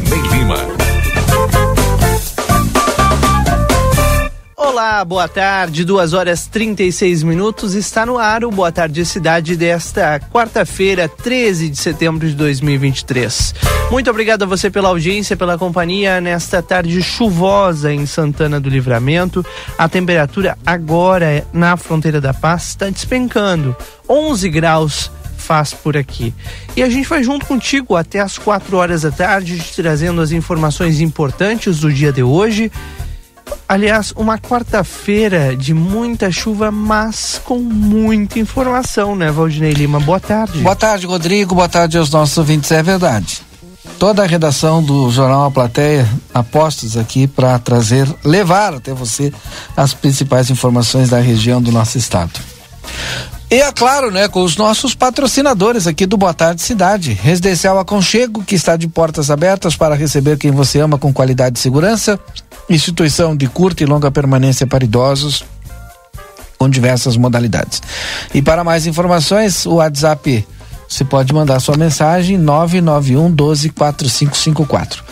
Valdinei Lima. Olá, boa tarde, duas horas 36 minutos, está no ar o Boa Tarde Cidade desta quarta-feira, 13 de setembro de 2023. Muito obrigado a você pela audiência, pela companhia nesta tarde chuvosa em Santana do Livramento. A temperatura agora na fronteira da paz está despencando, 11 graus faz por aqui. E a gente vai junto contigo até as 4 horas da tarde, trazendo as informações importantes do dia de hoje. Aliás, uma quarta-feira de muita chuva, mas com muita informação, né, Valdinei Lima? Boa tarde. Boa tarde, Rodrigo. Boa tarde aos nossos ouvintes. É verdade. Toda a redação do Jornal A Plateia apostos aqui para trazer, levar até você as principais informações da região do nosso estado. E é claro, né, com os nossos patrocinadores aqui do Boa Tarde Cidade. Residencial Aconchego, que está de portas abertas para receber quem você ama com qualidade e segurança. Instituição de curta e longa permanência para idosos, com diversas modalidades. E para mais informações, o WhatsApp, você pode mandar sua mensagem 991 12 4554.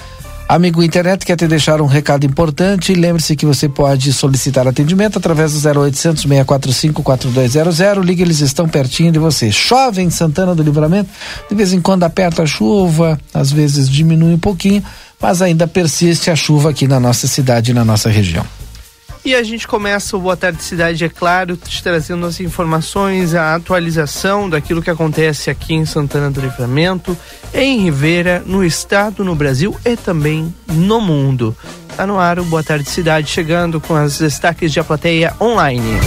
Amigo internet, quer te deixar um recado importante? Lembre-se que você pode solicitar atendimento através do 0800 645 4200. Ligue, eles estão pertinho de você. Chove em Santana do Livramento, de vez em quando aperta a chuva, às vezes diminui um pouquinho, mas ainda persiste a chuva aqui na nossa cidade e na nossa região. E a gente começa o Boa Tarde Cidade, é claro, te trazendo as informações, a atualização daquilo que acontece aqui em Santana do Livramento, em Rivera, no estado, no Brasil e também no mundo. Tá no ar o Boa Tarde Cidade, chegando com as destaques de a plateia online.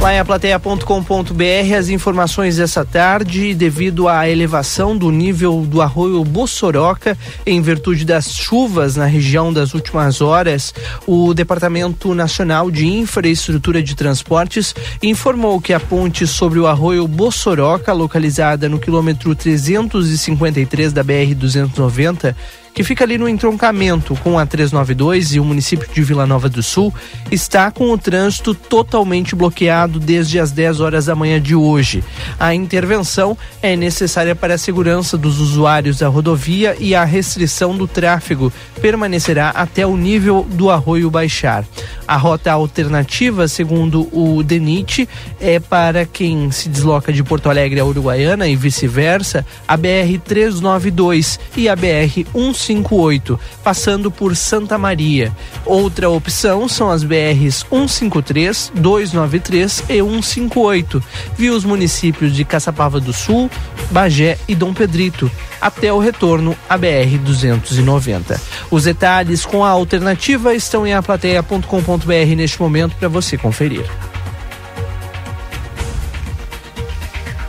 Lá em aplateia.com.br as informações dessa tarde, devido à elevação do nível do arroio Bossoroca, em virtude das chuvas na região das últimas horas, o Departamento Nacional de Infraestrutura de Transportes informou que a ponte sobre o arroio Bossoroca, localizada no quilômetro 353 da BR-290, que fica ali no entroncamento com a 392 e o município de Vila Nova do Sul, está com o trânsito totalmente bloqueado desde as 10 horas da manhã de hoje. A intervenção é necessária para a segurança dos usuários da rodovia e a restrição do tráfego permanecerá até o nível do arroio baixar. A rota alternativa, segundo o DENIT, é para quem se desloca de Porto Alegre a Uruguaiana e vice-versa, a BR 392 e a BR 1 158, passando por Santa Maria. Outra opção são as BRs 153, 293 e 158, via os municípios de Caçapava do Sul, Bagé e Dom Pedrito, até o retorno à BR 290. Os detalhes com a alternativa estão em aplateia.com.br neste momento para você conferir.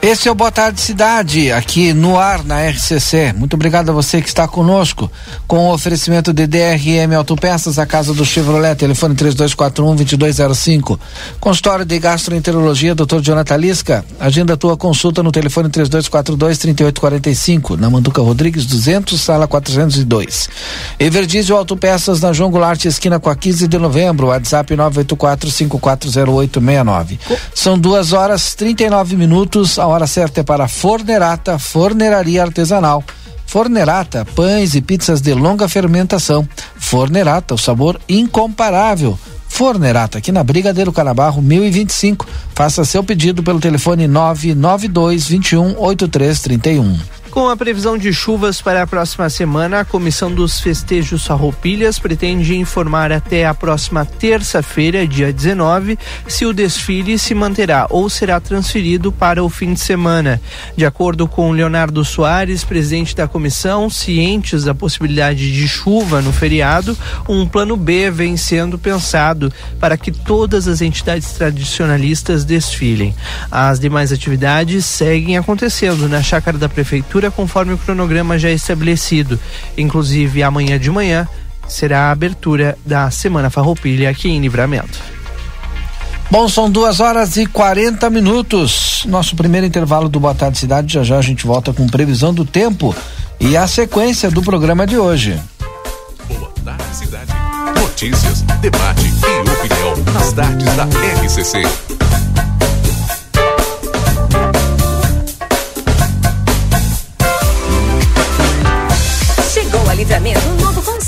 Esse é o Boa Tarde Cidade, aqui no ar na RCC. Muito obrigado a você que está conosco com o oferecimento de DRM Autopeças, a casa do Chevrolet, telefone 3241-2205. Consultório de Gastroenterologia, Dr. Jonathan Lisca. Agenda tua consulta no telefone 3242-3845, na Manduca Rodrigues 200, sala 402. Everdizio Autopeças na João Goulart, esquina com a 15 de novembro, WhatsApp 984-540869. São duas horas 39 minutos, a hora certa é para Fornerata, Forneraria Artesanal. Fornerata, pães e pizzas de longa fermentação. Fornerata, o sabor incomparável. Fornerata, aqui na Brigadeiro Canabarro 1025. Faça seu pedido pelo telefone 992 21 8331. Com a previsão de chuvas para a próxima semana, a Comissão dos Festejos Farroupilhas pretende informar até a próxima terça-feira, dia 19, se o desfile se manterá ou será transferido para o fim de semana. De acordo com Leonardo Soares, presidente da comissão, cientes da possibilidade de chuva no feriado, um plano B vem sendo pensado para que todas as entidades tradicionalistas desfilem. As demais atividades seguem acontecendo na chácara da prefeitura conforme o cronograma já estabelecido. Inclusive, amanhã de manhã será a abertura da Semana Farroupilha aqui em Livramento. Bom, são duas horas e 40 minutos. Nosso primeiro intervalo do Boa Tarde Cidade. Já já a gente volta com previsão do tempo e a sequência do programa de hoje. Boa Tarde Cidade. Notícias, debate e opinião nas tardes da RCC.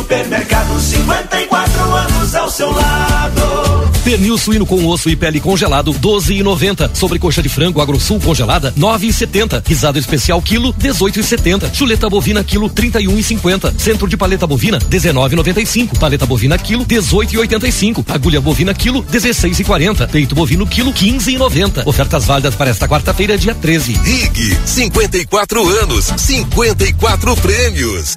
Supermercado 54 anos ao seu lado. Pernil suíno com osso e pele congelado 12,90. Sobrecoxa de frango agrosul congelada 9,70. Risado especial quilo 18,70. Chuleta bovina quilo 31,50. Centro de paleta bovina 19,95. Paleta bovina quilo 18,85. Agulha bovina quilo 16,40. Peito bovino quilo 15,90. Ofertas válidas para esta quarta-feira dia 13. RIG 54 anos, 54 prêmios.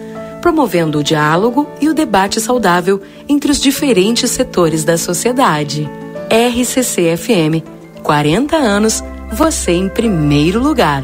promovendo o diálogo e o debate saudável entre os diferentes setores da sociedade. RCC FM, 40 anos, você em primeiro lugar.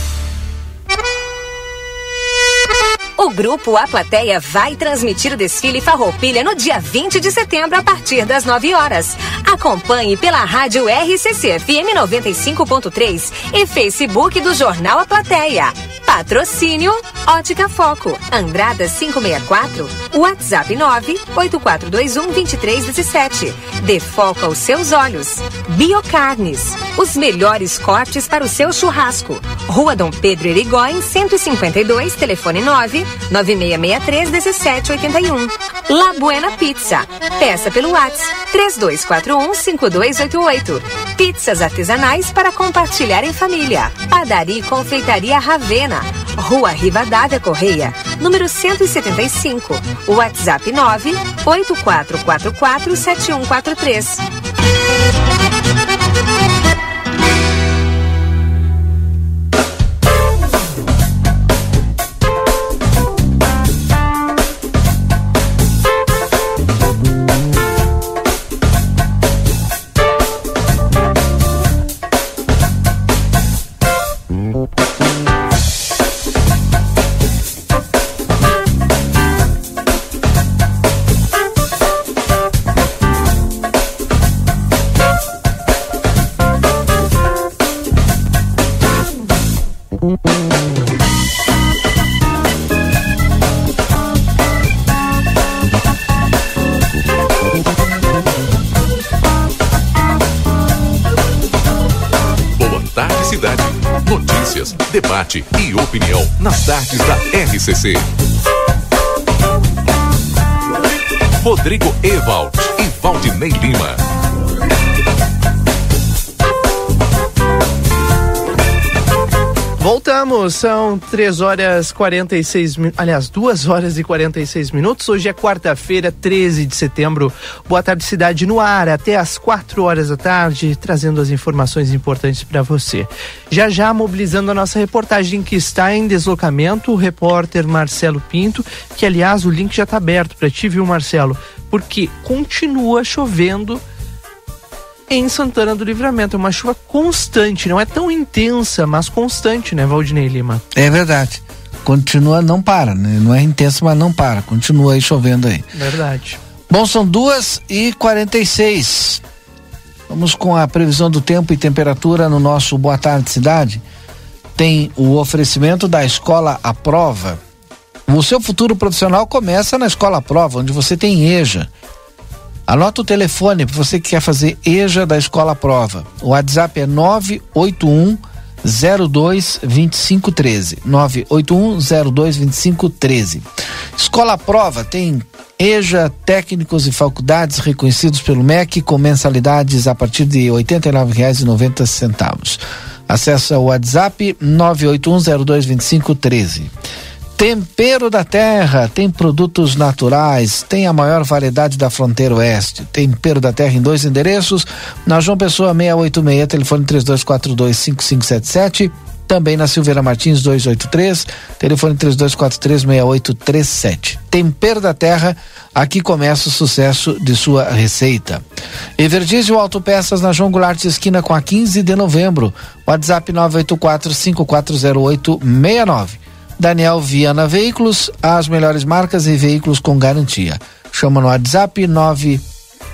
O grupo A Plateia vai transmitir o desfile Farroupilha no dia 20 de setembro a partir das 9 horas. Acompanhe pela rádio RCC FM 95.3 e Facebook do Jornal A Plateia. Patrocínio Ótica Foco, Andrada 564, WhatsApp 984212317. Dê foco aos seus olhos. Biocarnes, os melhores cortes para o seu churrasco. Rua Dom Pedro Erigóin, 152, telefone 9 9663 1781. La Buena Pizza. Peça pelo WhatsApp 3241 5288. Pizzas artesanais para compartilhar em família. Padaria e Confeitaria Ravena. Rua Rivadavia Correia, número 175. WhatsApp 9 8444 7143. RCC. Rodrigo Evald e Valdinei Lima. Voltamos, são 3 horas 46 minutos, aliás, 2 horas e 46 minutos. Hoje é quarta-feira, 13 de setembro. Boa tarde, cidade no ar, até às 4 horas da tarde, trazendo as informações importantes para você. Já já mobilizando a nossa reportagem que está em deslocamento, o repórter Marcelo Pinto, que aliás o link já está aberto para ti, viu, Marcelo? Porque continua chovendo em Santana do Livramento. É uma chuva constante, não é tão intensa, mas constante, né, Valdinei Lima? É verdade. Continua, não para, né? Não é intensa, mas não para. Continua aí chovendo aí. Verdade. Bom, são duas e quarenta e seis. Vamos com a previsão do tempo e temperatura no nosso Boa Tarde Cidade. Tem o oferecimento da Escola à Prova. O seu futuro profissional começa na Escola à Prova, onde você tem EJA Anota o telefone para você que quer fazer EJA da Escola Prova. O WhatsApp é 981 02 2513. 981 02 2513. Escola Prova tem EJA, técnicos e faculdades reconhecidos pelo MEC com mensalidades a partir de R$ 89,90. Acesse o WhatsApp 981 02 2513. Tempero da Terra tem produtos naturais, tem a maior variedade da fronteira oeste. Tempero da Terra em dois endereços, na João Pessoa 686, telefone 32425577, também na Silveira Martins 283, telefone 32436837. Tempero da Terra, aqui começa o sucesso de sua receita. Everdiesel Autopeças na João Goulart esquina com a 15 de novembro. WhatsApp 984 540869. Daniel Viana Veículos, as melhores marcas e veículos com garantia. Chama no WhatsApp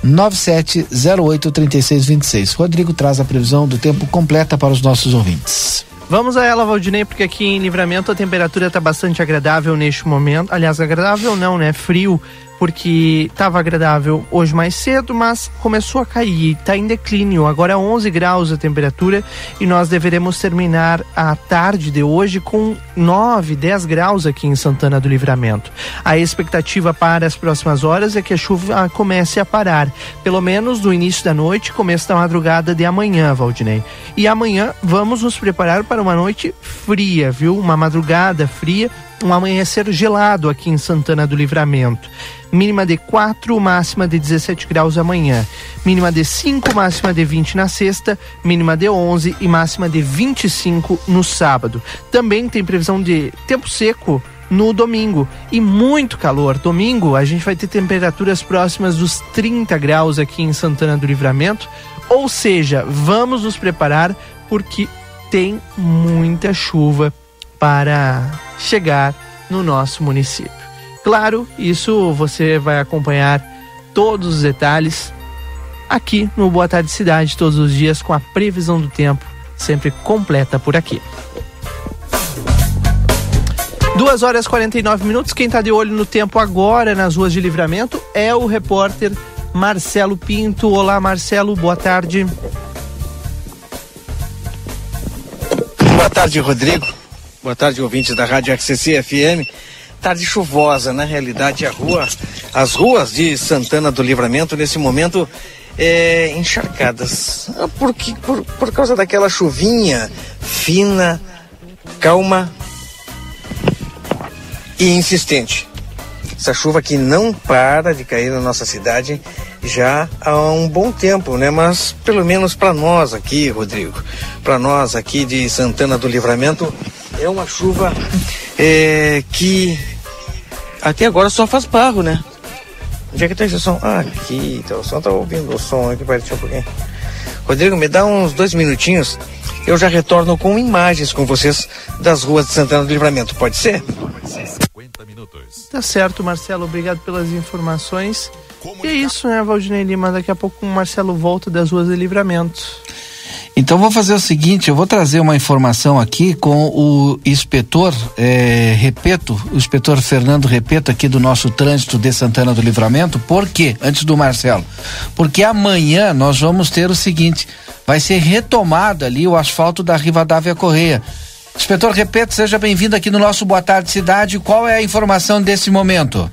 997083626. Rodrigo traz a previsão do tempo completa para os nossos ouvintes. Vamos a ela, Valdinei, porque aqui em Livramento a temperatura está bastante agradável neste momento. Aliás, agradável não, né? Frio porque estava agradável hoje mais cedo, mas começou a cair, está em declínio. Agora é 11 graus a temperatura e nós deveremos terminar a tarde de hoje com 9, 10 graus aqui em Santana do Livramento. A expectativa para as próximas horas é que a chuva comece a parar, pelo menos no início da noite, começo da madrugada de amanhã, Valdinei. E amanhã vamos nos preparar para uma noite fria, viu? Uma madrugada fria um amanhecer gelado aqui em Santana do Livramento. Mínima de 4, máxima de 17 graus amanhã. Mínima de 5, máxima de 20 na sexta. Mínima de 11 e máxima de 25 no sábado. Também tem previsão de tempo seco no domingo e muito calor. Domingo a gente vai ter temperaturas próximas dos 30 graus aqui em Santana do Livramento. Ou seja, vamos nos preparar porque tem muita chuva para chegar no nosso município. Claro, isso você vai acompanhar todos os detalhes aqui no Boa Tarde Cidade, todos os dias com a previsão do tempo sempre completa por aqui. Duas horas e 49 minutos. Quem está de olho no tempo agora nas ruas de livramento é o repórter Marcelo Pinto. Olá, Marcelo, boa tarde. Boa tarde, Rodrigo. Boa tarde, ouvintes da Rádio XCC FM. Tarde chuvosa, na realidade, a rua, as ruas de Santana do Livramento nesse momento é, encharcadas. Ah, por, que, por, por causa daquela chuvinha fina, calma e insistente. Essa chuva que não para de cair na nossa cidade já há um bom tempo, né? Mas pelo menos para nós aqui, Rodrigo, para nós aqui de Santana do Livramento, é uma chuva é, que até agora só faz barro, né? Onde é que tá esse som? Ah, aqui, tá, o som tá ouvindo o som aqui, para um pouquinho. Rodrigo, me dá uns dois minutinhos, eu já retorno com imagens com vocês das ruas de Santana do Livramento, pode ser? 50 minutos. Tá certo, Marcelo, obrigado pelas informações. E é isso, né, Valdinei Lima? Daqui a pouco o Marcelo volta das ruas de livramento. Então vou fazer o seguinte, eu vou trazer uma informação aqui com o inspetor é, Repeto, o inspetor Fernando Repeto aqui do nosso trânsito de Santana do Livramento. Por quê? Antes do Marcelo. Porque amanhã nós vamos ter o seguinte, vai ser retomado ali o asfalto da Rivadavia Correia. Inspetor Repeto, seja bem-vindo aqui no nosso Boa Tarde Cidade. Qual é a informação desse momento?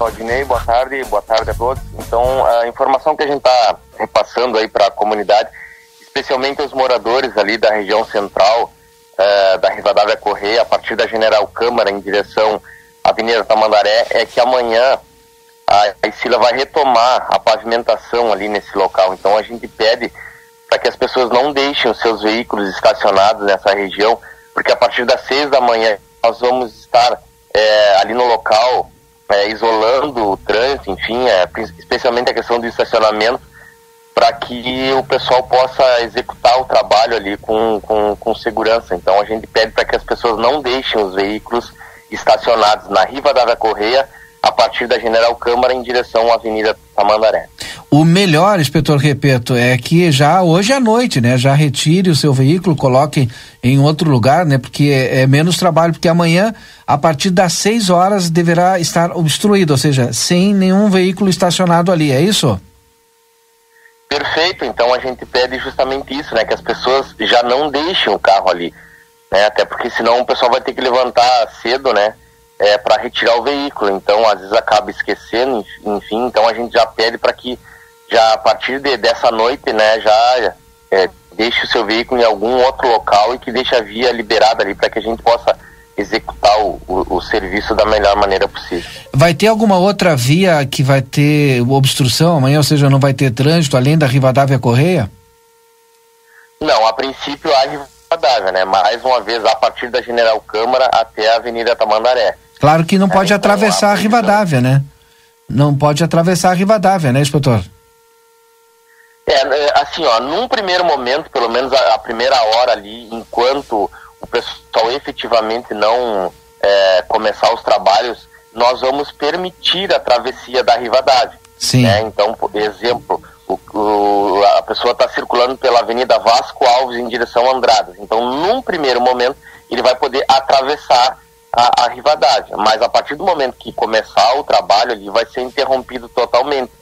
Claudinei, boa tarde, boa tarde a todos. Então, a informação que a gente está repassando aí para a comunidade, especialmente os moradores ali da região central uh, da Rivadavia Correia, a partir da General Câmara em direção à Avenida Tamandaré, é que amanhã a Isila vai retomar a pavimentação ali nesse local. Então, a gente pede para que as pessoas não deixem os seus veículos estacionados nessa região, porque a partir das seis da manhã nós vamos estar é, ali no local é, isolando o trânsito, enfim, é, especialmente a questão do estacionamento, para que o pessoal possa executar o trabalho ali com, com, com segurança. Então a gente pede para que as pessoas não deixem os veículos estacionados na Riva da Correia a partir da General Câmara em direção à Avenida Tamandaré. O melhor, inspetor Repeto, é que já hoje à noite, né, já retire o seu veículo, coloque em outro lugar, né, porque é, é menos trabalho, porque amanhã, a partir das 6 horas, deverá estar obstruído, ou seja, sem nenhum veículo estacionado ali, é isso? Perfeito, então a gente pede justamente isso, né, que as pessoas já não deixem o carro ali, né, até porque senão o pessoal vai ter que levantar cedo, né, é, para retirar o veículo. Então, às vezes acaba esquecendo, enfim. Então, a gente já pede para que já a partir de, dessa noite, né, já é, deixe o seu veículo em algum outro local e que deixe a via liberada ali para que a gente possa executar o, o, o, serviço da melhor maneira possível. Vai ter alguma outra via que vai ter obstrução amanhã, ou seja, não vai ter trânsito além da Rivadavia Correia? Não, a princípio a Rivadavia, né? Mais uma vez a partir da General Câmara até a Avenida Tamandaré. Claro que não é, pode então, atravessar a Rivadavia, né? Não pode atravessar a Rivadavia, né, inspetor? É, é, assim, ó, num primeiro momento, pelo menos a, a primeira hora ali, enquanto o pessoal efetivamente não é, começar os trabalhos, nós vamos permitir a travessia da Rivadavia. Sim. Né? Então, por exemplo, o, o, a pessoa está circulando pela Avenida Vasco Alves em direção a Andradas. Então, num primeiro momento, ele vai poder atravessar a, a Rivadavia. Mas a partir do momento que começar o trabalho ali, vai ser interrompido totalmente.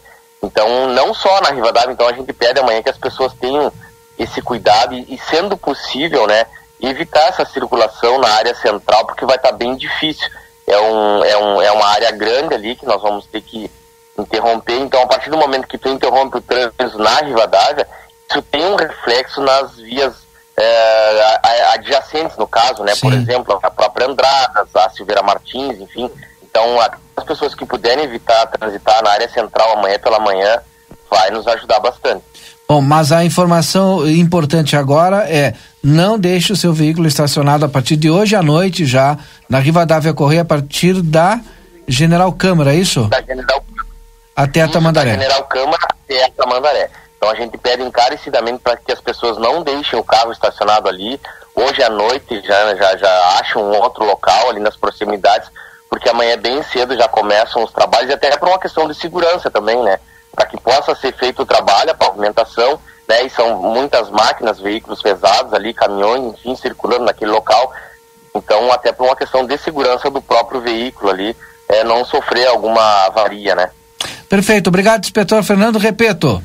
Então, não só na Rivadavia, então a gente pede amanhã que as pessoas tenham esse cuidado e, e sendo possível, né, evitar essa circulação na área central, porque vai estar tá bem difícil. É, um, é, um, é uma área grande ali que nós vamos ter que interromper. Então, a partir do momento que tu interrompe o trânsito na Rivadavia, isso tem um reflexo nas vias é, adjacentes, no caso, né? Sim. Por exemplo, a própria Andradas, a Silveira Martins, enfim. Então, as pessoas que puderem evitar transitar na área central amanhã pela manhã, vai nos ajudar bastante. Bom, mas a informação importante agora é não deixe o seu veículo estacionado a partir de hoje à noite já na Rivadavia Correia a partir da General Câmara, é isso? Da General Até a Tamandaré. Da General Câmara até a Tamandaré. Então a gente pede encarecidamente para que as pessoas não deixem o carro estacionado ali. Hoje à noite já, já, já acham um outro local ali nas proximidades, porque amanhã bem cedo já começam os trabalhos, e até por uma questão de segurança também, né? Para que possa ser feito o trabalho, a pavimentação, né? E são muitas máquinas, veículos pesados ali, caminhões, enfim, circulando naquele local. Então, até por uma questão de segurança do próprio veículo ali, é, não sofrer alguma avaria, né? Perfeito. Obrigado, inspetor Fernando. Repito.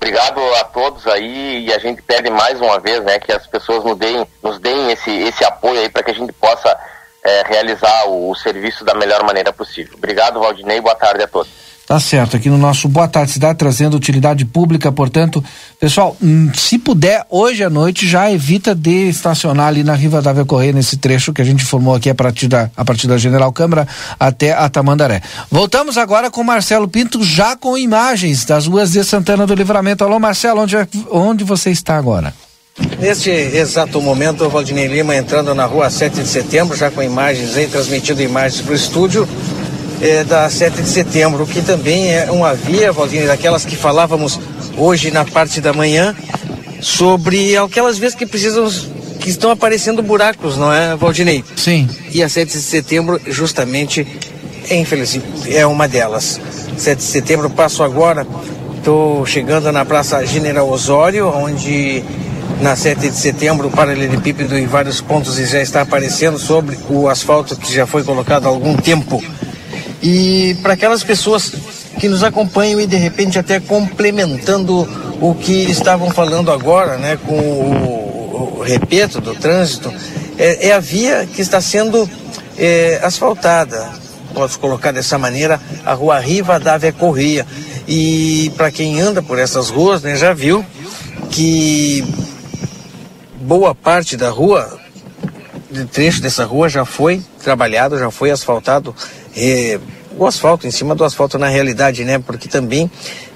Obrigado a todos aí e a gente pede mais uma vez, né, que as pessoas nos deem, nos deem esse, esse apoio aí para que a gente possa é, realizar o, o serviço da melhor maneira possível. Obrigado, Valdinei, boa tarde a todos. Tá certo, aqui no nosso Boa Tarde Cidade, trazendo utilidade pública, portanto, pessoal, hum, se puder, hoje à noite já evita de estacionar ali na Riva da Correia, nesse trecho que a gente informou aqui a partir da, a partir da General Câmara até a Tamandaré. Voltamos agora com Marcelo Pinto, já com imagens das ruas de Santana do Livramento. Alô, Marcelo, onde, é, onde você está agora? Neste exato momento, o Valdinei Lima entrando na rua 7 de setembro, já com imagens aí, transmitindo imagens para o estúdio é, da 7 de setembro, que também é uma via, Valdinei, daquelas que falávamos hoje na parte da manhã, sobre aquelas vias que precisam, que estão aparecendo buracos, não é, Valdinei? Sim. E a 7 de setembro, justamente, é, infeliz, é uma delas. 7 de setembro, passo agora, estou chegando na Praça General Osório, onde na 7 de setembro o paralelepípedo em vários pontos já está aparecendo sobre o asfalto que já foi colocado há algum tempo e para aquelas pessoas que nos acompanham e de repente até complementando o que estavam falando agora, né, com o, o do trânsito, é, é, a via que está sendo é, asfaltada. posso colocar dessa maneira, a rua Riva Dávia Correia. E para quem anda por essas ruas, né, já viu que boa parte da rua, de trecho dessa rua já foi trabalhado, já foi asfaltado. Eh, o asfalto, em cima do asfalto na realidade, né? Porque também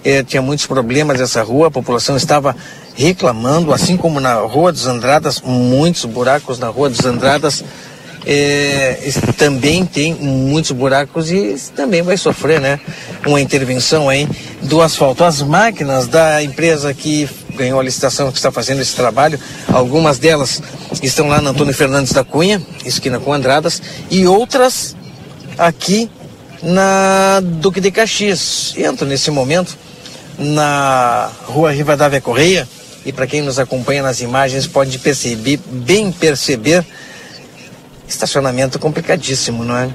eh, tinha muitos problemas essa rua, a população estava reclamando, assim como na Rua dos Andradas, muitos buracos na Rua dos Andradas. É, também tem muitos buracos e também vai sofrer, né? Uma intervenção aí do asfalto. As máquinas da empresa que ganhou a licitação que está fazendo esse trabalho, algumas delas estão lá na Antônio Fernandes da Cunha, esquina com Andradas, e outras aqui na Duque de Caxias. Entro nesse momento na rua Rivadavia Correia e para quem nos acompanha nas imagens pode perceber, bem perceber, estacionamento complicadíssimo, não é?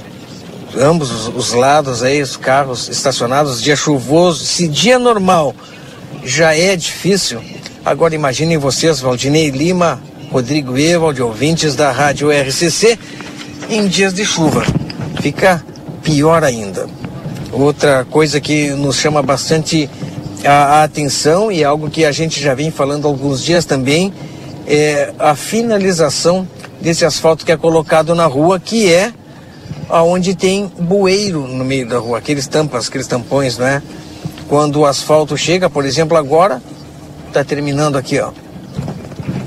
Ambos os, os lados aí, os carros estacionados, dia chuvoso, se dia normal já é difícil, agora imaginem vocês, Valdinei Lima, Rodrigo Evald, ouvintes da Rádio RCC, em dias de chuva. Fica pior ainda. Outra coisa que nos chama bastante a, a atenção e algo que a gente já vem falando alguns dias também é a finalização desse asfalto que é colocado na rua, que é aonde tem bueiro no meio da rua, aqueles tampas, aqueles tampões, não é? Quando o asfalto chega, por exemplo, agora está terminando aqui, ó.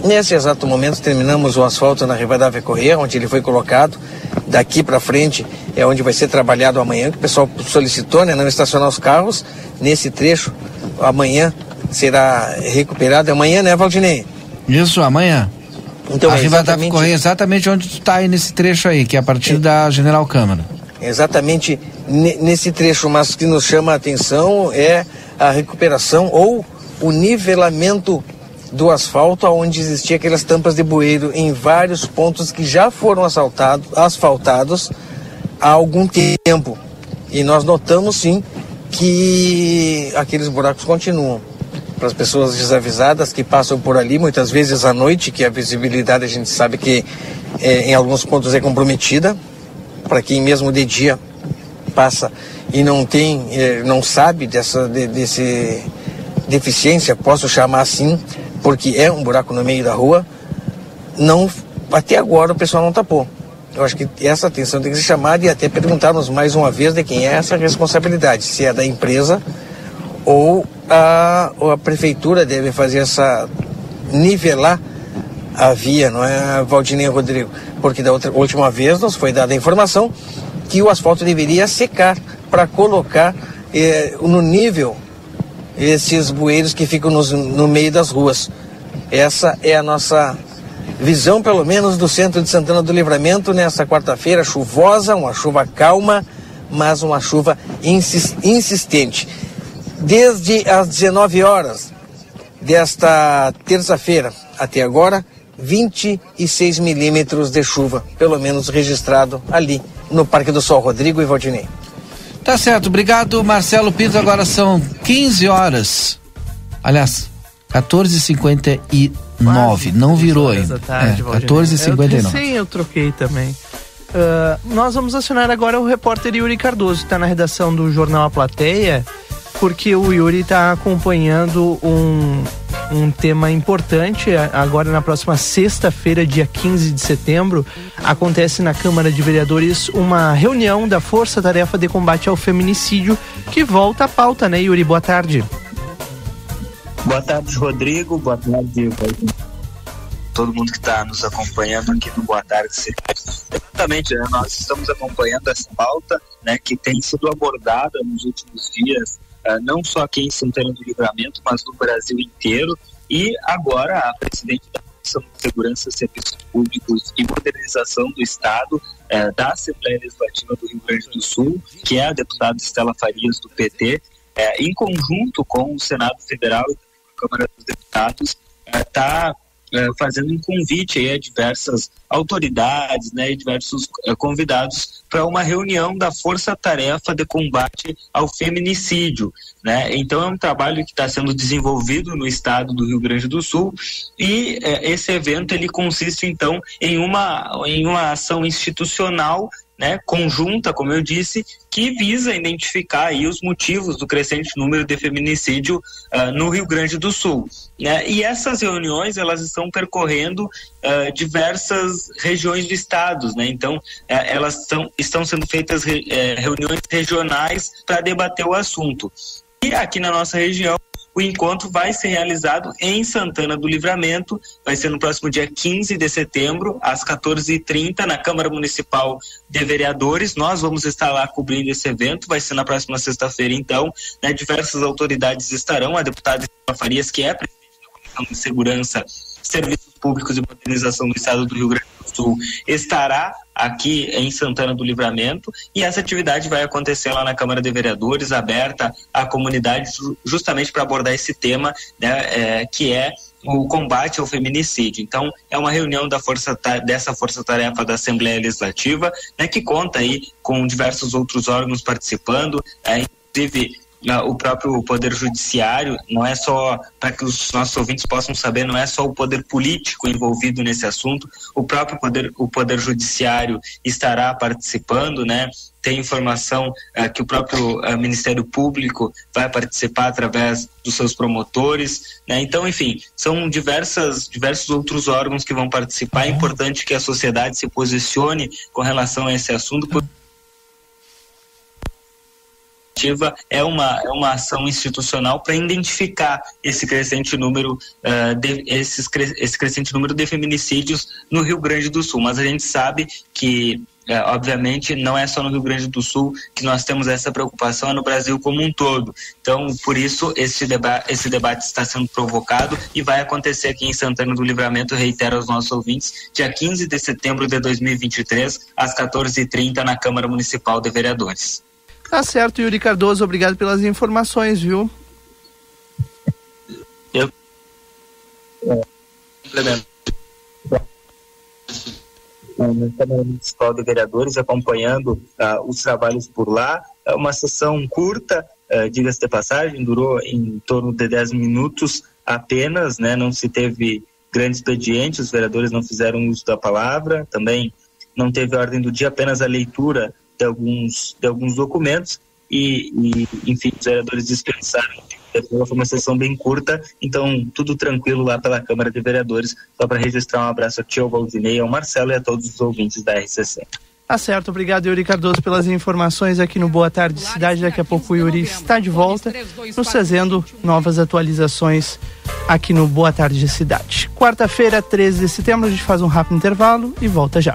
Nesse exato momento terminamos o asfalto na Rivadavia Correia, onde ele foi colocado. Daqui para frente é onde vai ser trabalhado amanhã, que o pessoal solicitou, né, não estacionar os carros nesse trecho. Amanhã será recuperado. Amanhã, né, Valdinei? Isso, amanhã. Então, a é Rivadavia exatamente- Correia exatamente onde tu tá aí nesse trecho aí, que é a partir da General Câmara. Exatamente ne- nesse trecho, mas que nos chama a atenção é a recuperação ou o nivelamento do asfalto, onde existia aquelas tampas de bueiro em vários pontos que já foram assaltado, asfaltados há algum tempo. E nós notamos sim que aqueles buracos continuam. Para as pessoas desavisadas que passam por ali, muitas vezes à noite, que a visibilidade a gente sabe que eh, em alguns pontos é comprometida, para quem mesmo de dia passa e não tem, eh, não sabe dessa de, desse deficiência, posso chamar assim, porque é um buraco no meio da rua, não até agora o pessoal não tapou. Eu acho que essa atenção tem que ser chamada e até perguntarmos mais uma vez de quem é essa responsabilidade, se é da empresa ou a, ou a prefeitura deve fazer essa nivelar a via, não é, Valdinei Rodrigo? Porque da outra, última vez nos foi dada a informação que o asfalto deveria secar para colocar eh, no nível esses bueiros que ficam nos- no meio das ruas. Essa é a nossa visão, pelo menos, do centro de Santana do Livramento nessa quarta-feira chuvosa, uma chuva calma, mas uma chuva insis- insistente. Desde as 19 horas desta terça-feira até agora, 26 milímetros de chuva, pelo menos registrado ali no Parque do Sol. Rodrigo e Valdinei. Tá certo, obrigado Marcelo Pinto. Agora são 15 horas. Aliás, 14h59. Não virou ainda. tarde, é, Valdinei. 14h59. Eu, sim, eu troquei também. Ah, nós vamos acionar agora o repórter Yuri Cardoso, que está na redação do jornal A Plateia, porque o Yuri está acompanhando um, um tema importante. A- Agora, na próxima sexta-feira, dia 15 de setembro, acontece na Câmara de Vereadores uma reunião da Força Tarefa de Combate ao Feminicídio, que volta à pauta, né, Yuri? Boa tarde. Boa tarde, Rodrigo. Boa tarde, todo mundo que está nos acompanhando aqui no Boa Tarde. Exatamente, né? nós estamos acompanhando essa pauta né, que tem sido abordada nos últimos dias, eh, não só aqui em Santana do Livramento, mas no Brasil inteiro. E agora a presidente da Comissão de Segurança, Serviços Públicos e Modernização do Estado eh, da Assembleia Legislativa do Rio Grande do Sul, que é a deputada Estela Farias do PT, eh, em conjunto com o Senado Federal e a Câmara dos Deputados, está fazendo um convite a diversas autoridades né, e diversos eh, convidados para uma reunião da Força Tarefa de Combate ao Feminicídio. Né? Então é um trabalho que está sendo desenvolvido no estado do Rio Grande do Sul e eh, esse evento ele consiste então em uma, em uma ação institucional né, conjunta, como eu disse, que visa identificar aí os motivos do crescente número de feminicídio uh, no Rio Grande do Sul. Né? E essas reuniões elas estão percorrendo uh, diversas regiões do estado, né? Então uh, elas estão sendo feitas re, uh, reuniões regionais para debater o assunto. E aqui na nossa região o encontro vai ser realizado em Santana do Livramento, vai ser no próximo dia 15 de setembro, às 14h30, na Câmara Municipal de Vereadores. Nós vamos estar lá cobrindo esse evento, vai ser na próxima sexta-feira, então. Né, diversas autoridades estarão, a deputada Farias, que é presidente da Comissão de Segurança, Serviços Públicos e Modernização do Estado do Rio Grande do Sul, estará aqui em Santana do Livramento e essa atividade vai acontecer lá na Câmara de Vereadores, aberta à comunidade, justamente para abordar esse tema, né, é, que é o combate ao feminicídio. Então, é uma reunião da força dessa força-tarefa da Assembleia Legislativa, né, que conta aí com diversos outros órgãos participando, é, inclusive o próprio poder judiciário, não é só para que os nossos ouvintes possam saber, não é só o poder político envolvido nesse assunto, o próprio poder, o poder judiciário estará participando, né? Tem informação uh, que o próprio uh, Ministério Público vai participar através dos seus promotores, né? Então, enfim, são diversas, diversos outros órgãos que vão participar. É importante que a sociedade se posicione com relação a esse assunto. Porque é uma, é uma ação institucional para identificar esse crescente número uh, de, esses, esse crescente número de feminicídios no Rio Grande do Sul. Mas a gente sabe que é, obviamente, não é só no Rio Grande do Sul que nós temos essa preocupação, é no Brasil como um todo. Então, por isso, esse, deba esse debate está sendo provocado e vai acontecer aqui em Santana do Livramento, reitero aos nossos ouvintes, dia 15 de setembro de 2023, às 14h30, na Câmara Municipal de Vereadores. Tá certo, Yuri Cardoso, obrigado pelas informações, viu? Eu. Municipal de Vereadores, acompanhando uh, os trabalhos por lá. É uma sessão curta, uh, diga-se de passagem, durou em torno de 10 minutos apenas, né? Não se teve grande expediente, os vereadores não fizeram uso da palavra, também não teve ordem do dia, apenas a leitura de alguns, de alguns documentos e, e enfim, os vereadores dispensaram. Foi uma sessão bem curta, então tudo tranquilo lá pela Câmara de Vereadores. Só para registrar um abraço ao tio Valdinei, ao Marcelo e a todos os ouvintes da RCC. Tá certo, obrigado Yuri Cardoso pelas informações aqui no Boa Tarde Cidade. Daqui a pouco o Yuri está de volta, nos trazendo novas atualizações aqui no Boa Tarde Cidade. Quarta-feira, 13 de setembro, a gente faz um rápido intervalo e volta já.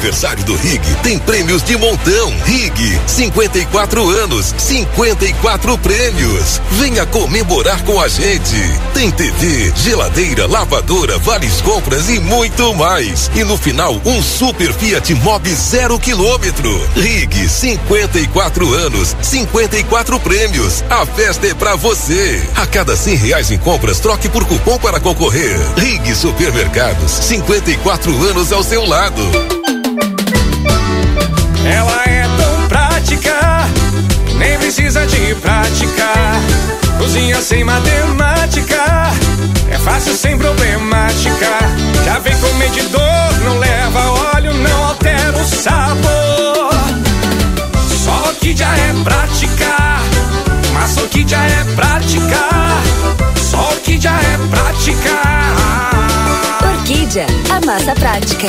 Aniversário do Rig tem prêmios de montão. Rig, 54 anos, 54 prêmios. Venha comemorar com a gente. Tem TV, geladeira, lavadora, várias compras e muito mais. E no final, um super Fiat Mobi zero quilômetro. Rig, 54 anos, 54 prêmios. A festa é pra você. A cada 100 reais em compras, troque por cupom para concorrer. Rig Supermercados, 54 anos ao seu lado. Ela é tão prática, nem precisa de prática. Cozinha sem matemática, é fácil sem problemática. Já vem com medidor, não leva óleo, não altera o sabor. Só que já é prática, mas só que já é prática. Só que já é prática. Orquídea, a massa prática.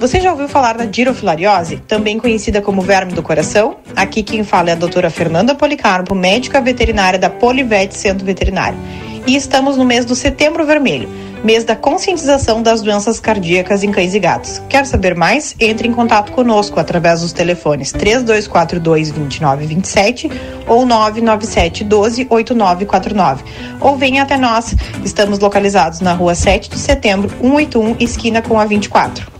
Você já ouviu falar da girofilariose, também conhecida como verme do coração? Aqui quem fala é a doutora Fernanda Policarpo, médica veterinária da Polivete Centro Veterinário. E estamos no mês do Setembro Vermelho, mês da conscientização das doenças cardíacas em cães e gatos. Quer saber mais? Entre em contato conosco através dos telefones 3242 2927 ou 997 12 8949. Ou venha até nós. Estamos localizados na rua 7 de setembro, 181, esquina com a 24.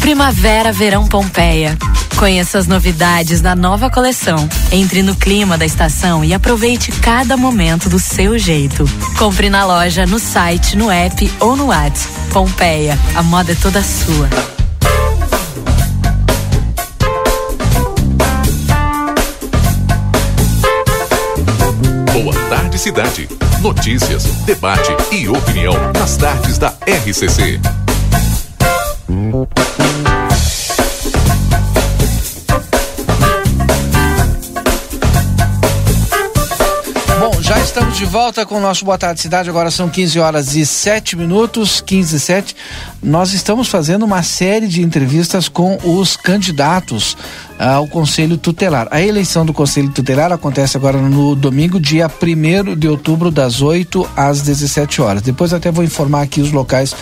Primavera Verão Pompeia. Conheça as novidades da nova coleção. Entre no clima da estação e aproveite cada momento do seu jeito. Compre na loja, no site, no app ou no WhatsApp. Pompeia, a moda é toda sua. Boa tarde, cidade. Notícias, debate e opinião nas tardes da RCC. Mm-hmm. Estamos de volta com o nosso Boa Tarde Cidade. Agora são 15 horas e 7 minutos, 15 e 7. Nós estamos fazendo uma série de entrevistas com os candidatos ao Conselho Tutelar. A eleição do Conselho Tutelar acontece agora no domingo, dia 1 de outubro, das 8 às 17 horas. Depois até vou informar aqui os locais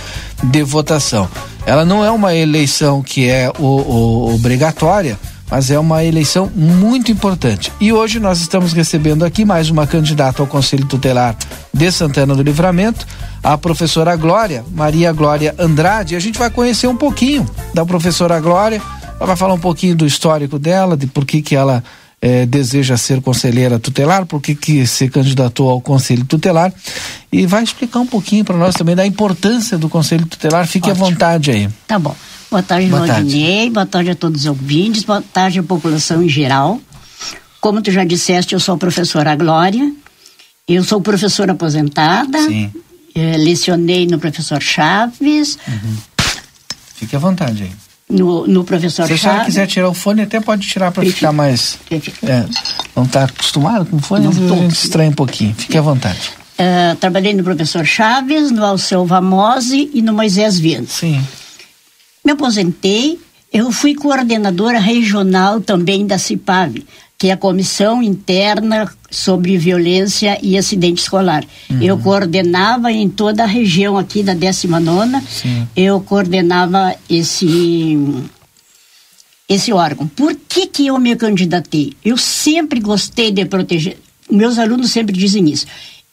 de votação. Ela não é uma eleição que é o, o, obrigatória, mas é uma eleição muito importante. E hoje nós estamos recebendo aqui mais uma candidata ao Conselho Tutelar de Santana do Livramento, a professora Glória, Maria Glória Andrade. E a gente vai conhecer um pouquinho da professora Glória. Ela vai falar um pouquinho do histórico dela, de por que, que ela eh, deseja ser conselheira tutelar, por que, que se candidatou ao Conselho Tutelar e vai explicar um pouquinho para nós também da importância do Conselho Tutelar. Fique Ótimo. à vontade aí. Tá bom. Boa tarde, Boa Rodinei. Boa tarde a todos os ouvintes. Boa tarde à população em geral. Como tu já disseste, eu sou a professora Glória. Eu sou professora aposentada. Sim. Eh, lecionei no professor Chaves, Fique à vontade aí. no, no professor Se a senhora Chaves. quiser tirar o fone, até pode tirar para ficar mais. É, não está acostumado com o fone, Não a tô. gente estranha um pouquinho. Fique à vontade. Eh, trabalhei no professor Chaves, no Alceu Vamose e no Moisés Viana. Sim. Me aposentei, eu fui coordenadora regional também da CIPAV, que é a Comissão Interna sobre Violência e Acidente Escolar. Uhum. Eu coordenava em toda a região aqui da 19 Sim. eu coordenava esse esse órgão. Por que que eu me candidatei? Eu sempre gostei de proteger, meus alunos sempre dizem isso.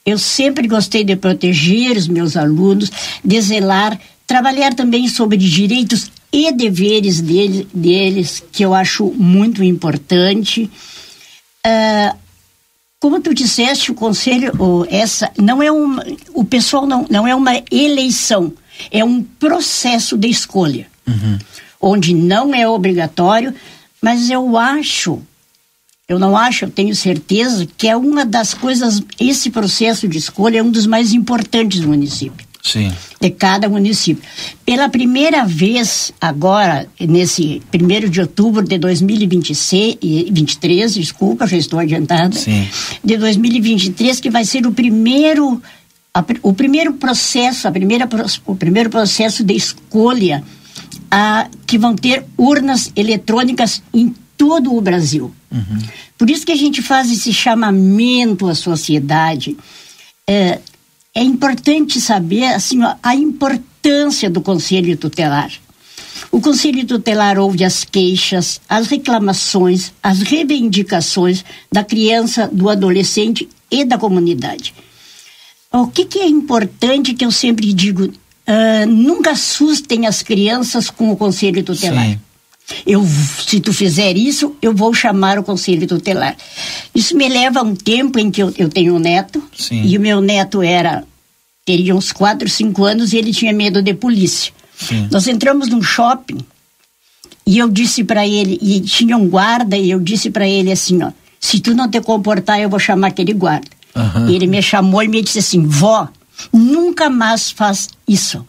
Eu sempre gostei de proteger os meus alunos, de zelar, trabalhar também sobre direitos e deveres dele, deles, que eu acho muito importante. Ah, como tu disseste, o conselho, o, essa não é uma, o pessoal não, não é uma eleição, é um processo de escolha, onde não é obrigatório, mas eu acho, eu não acho, eu tenho certeza que é uma das coisas, esse processo de escolha é um dos mais importantes do município Sim. de cada município. Pela primeira vez, agora, nesse 1 de outubro de 2026, e 23, desculpa, já estou adiantada, Sim. de 2023, que vai ser o primeiro, o primeiro processo, a primeira, o primeiro processo de escolha a, que vão ter urnas eletrônicas em todo o Brasil. Por isso que a gente faz esse chamamento à sociedade. É, é importante saber assim, a importância do Conselho Tutelar. O Conselho Tutelar ouve as queixas, as reclamações, as reivindicações da criança, do adolescente e da comunidade. O que, que é importante que eu sempre digo? Uh, nunca assustem as crianças com o Conselho Tutelar. Sim. Eu, se tu fizer isso, eu vou chamar o conselho tutelar. Isso me leva a um tempo em que eu, eu tenho um neto Sim. e o meu neto era teria uns 4, 5 anos e ele tinha medo de polícia. Sim. Nós entramos num shopping e eu disse para ele e tinha um guarda e eu disse para ele assim, ó, se tu não te comportar eu vou chamar aquele guarda. Uhum. Ele me chamou e me disse assim, vó, nunca mais faz isso.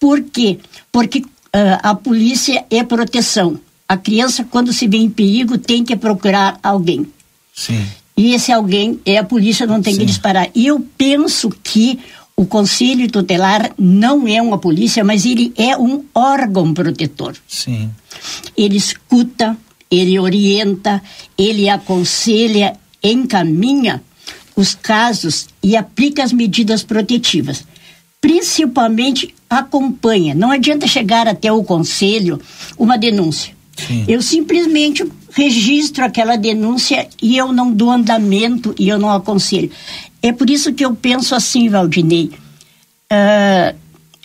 Por quê? Porque a polícia é proteção. A criança, quando se vê em perigo, tem que procurar alguém. Sim. E esse alguém é a polícia, não tem Sim. que disparar. E eu penso que o Conselho Tutelar não é uma polícia, mas ele é um órgão protetor. Sim. Ele escuta, ele orienta, ele aconselha, encaminha os casos e aplica as medidas protetivas principalmente acompanha. Não adianta chegar até o conselho uma denúncia. Sim. Eu simplesmente registro aquela denúncia e eu não dou andamento e eu não aconselho. É por isso que eu penso assim, Valdinei. Uh,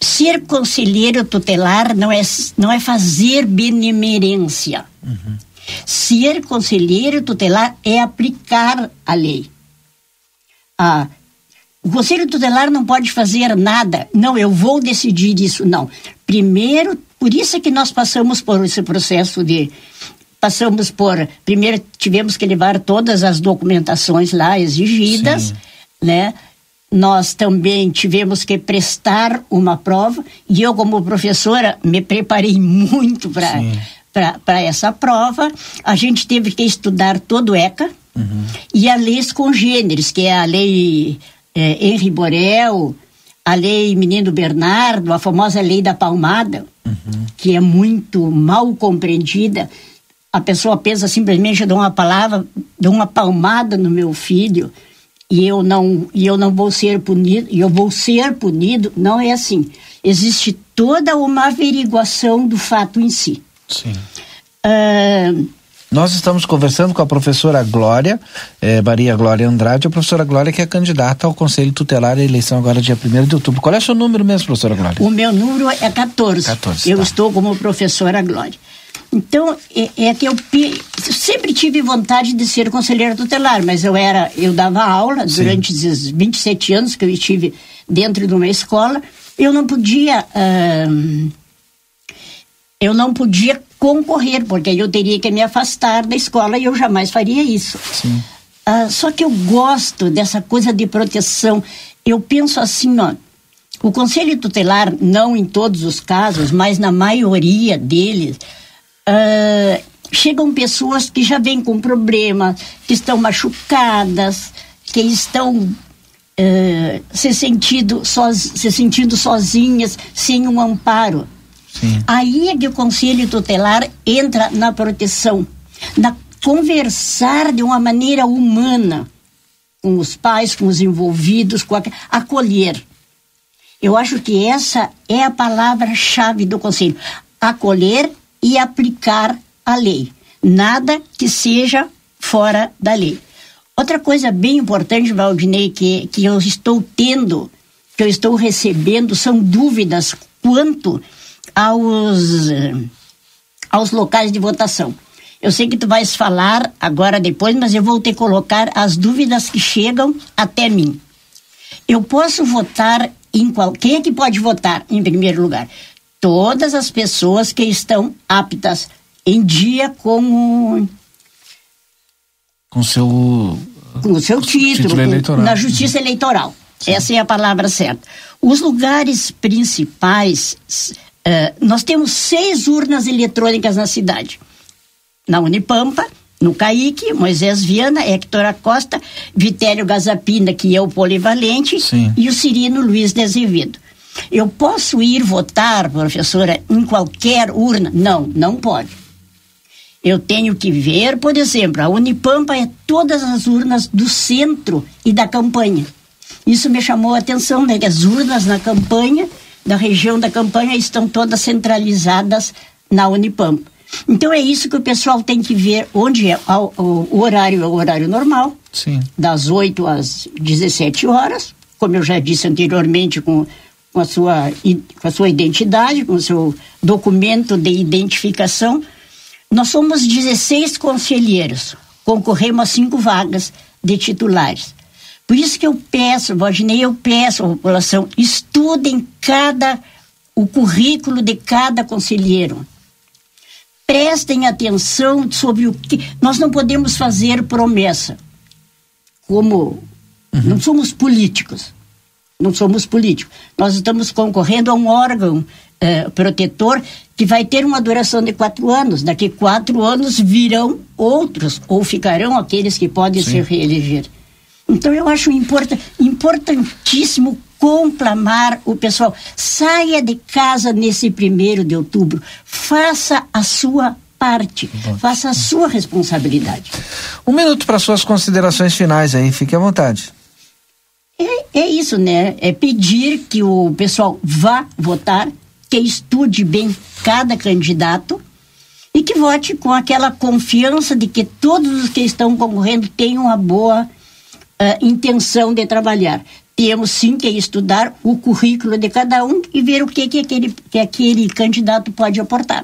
ser conselheiro tutelar não é, não é fazer benemerência. Uhum. Ser conselheiro tutelar é aplicar a lei. Ah, o Conselho Tutelar não pode fazer nada. Não, eu vou decidir isso. Não. Primeiro, por isso é que nós passamos por esse processo de. Passamos por. Primeiro, tivemos que levar todas as documentações lá exigidas, Sim. né? Nós também tivemos que prestar uma prova e eu, como professora, me preparei muito para essa prova. A gente teve que estudar todo o ECA, Uhum. E a leis congêneres, que é a lei é, Henri Borel, a lei Menino Bernardo, a famosa lei da palmada, uhum. que é muito mal compreendida. A pessoa pensa simplesmente, eu dou uma palavra, dou uma palmada no meu filho e eu não e eu não vou ser punido, e eu vou ser punido, não é assim. Existe toda uma averiguação do fato em si. Sim. Uh, nós estamos conversando com a professora Glória, eh, Maria Glória Andrade, a professora Glória que é candidata ao Conselho Tutelar à eleição agora dia 1 de outubro. Qual é o seu número mesmo, professora Glória? O meu número é 14. 14 eu tá. estou como professora Glória. Então, é, é que eu, eu, sempre tive vontade de ser conselheira tutelar, mas eu era, eu dava aula Sim. durante esses 27 anos que eu estive dentro de uma escola, eu não podia. Eu não podia concorrer, porque aí eu teria que me afastar da escola e eu jamais faria isso. Ah, só que eu gosto dessa coisa de proteção. Eu penso assim, ó, o conselho tutelar, não em todos os casos, mas na maioria deles, ah, chegam pessoas que já vêm com problema, que estão machucadas, que estão ah, se, sentindo soz, se sentindo sozinhas, sem um amparo. Sim. Aí é que o conselho tutelar entra na proteção, na conversar de uma maneira humana com os pais, com os envolvidos, com a, acolher. Eu acho que essa é a palavra-chave do conselho: acolher e aplicar a lei. Nada que seja fora da lei. Outra coisa bem importante, Valdinei, que, que eu estou tendo, que eu estou recebendo, são dúvidas quanto aos, aos locais de votação. Eu sei que tu vais falar agora depois, mas eu vou te colocar as dúvidas que chegam até mim. Eu posso votar em qual? Quem é que pode votar em primeiro lugar? Todas as pessoas que estão aptas em dia com o com seu com o seu título, título na justiça eleitoral. Sim. Essa é a palavra certa. Os lugares principais Uh, nós temos seis urnas eletrônicas na cidade. Na Unipampa, no Caíque, Moisés Viana, Héctor Acosta, Vitélio Gazapina, que é o polivalente, Sim. e o Cirino Luiz de Azevedo. Eu posso ir votar, professora, em qualquer urna? Não, não pode. Eu tenho que ver, por exemplo, a Unipampa é todas as urnas do centro e da campanha. Isso me chamou a atenção, né? Que as urnas na campanha da região da campanha estão todas centralizadas na Unipampa. Então é isso que o pessoal tem que ver onde é o, o, o horário é o horário normal, Sim. das 8 às 17 horas, como eu já disse anteriormente, com, com, a, sua, com a sua identidade, com o seu documento de identificação. Nós somos 16 conselheiros, concorremos a cinco vagas de titulares. Por isso que eu peço, Valdinei, eu peço à população, estudem cada, o currículo de cada conselheiro prestem atenção sobre o que. Nós não podemos fazer promessa. Como uhum. não somos políticos. Não somos políticos. Nós estamos concorrendo a um órgão eh, protetor que vai ter uma duração de quatro anos. Daqui quatro anos virão outros, ou ficarão aqueles que podem Sim. se reeleger. Então eu acho import, importantíssimo conclamar o pessoal. Saia de casa nesse primeiro de outubro. Faça a sua parte. Bom. Faça a sua responsabilidade. Um minuto para suas considerações finais aí, fique à vontade. É, é isso, né? É pedir que o pessoal vá votar, que estude bem cada candidato e que vote com aquela confiança de que todos os que estão concorrendo tenham uma boa uh, intenção de trabalhar temos sim que estudar o currículo de cada um e ver o que, que, aquele, que aquele candidato pode aportar.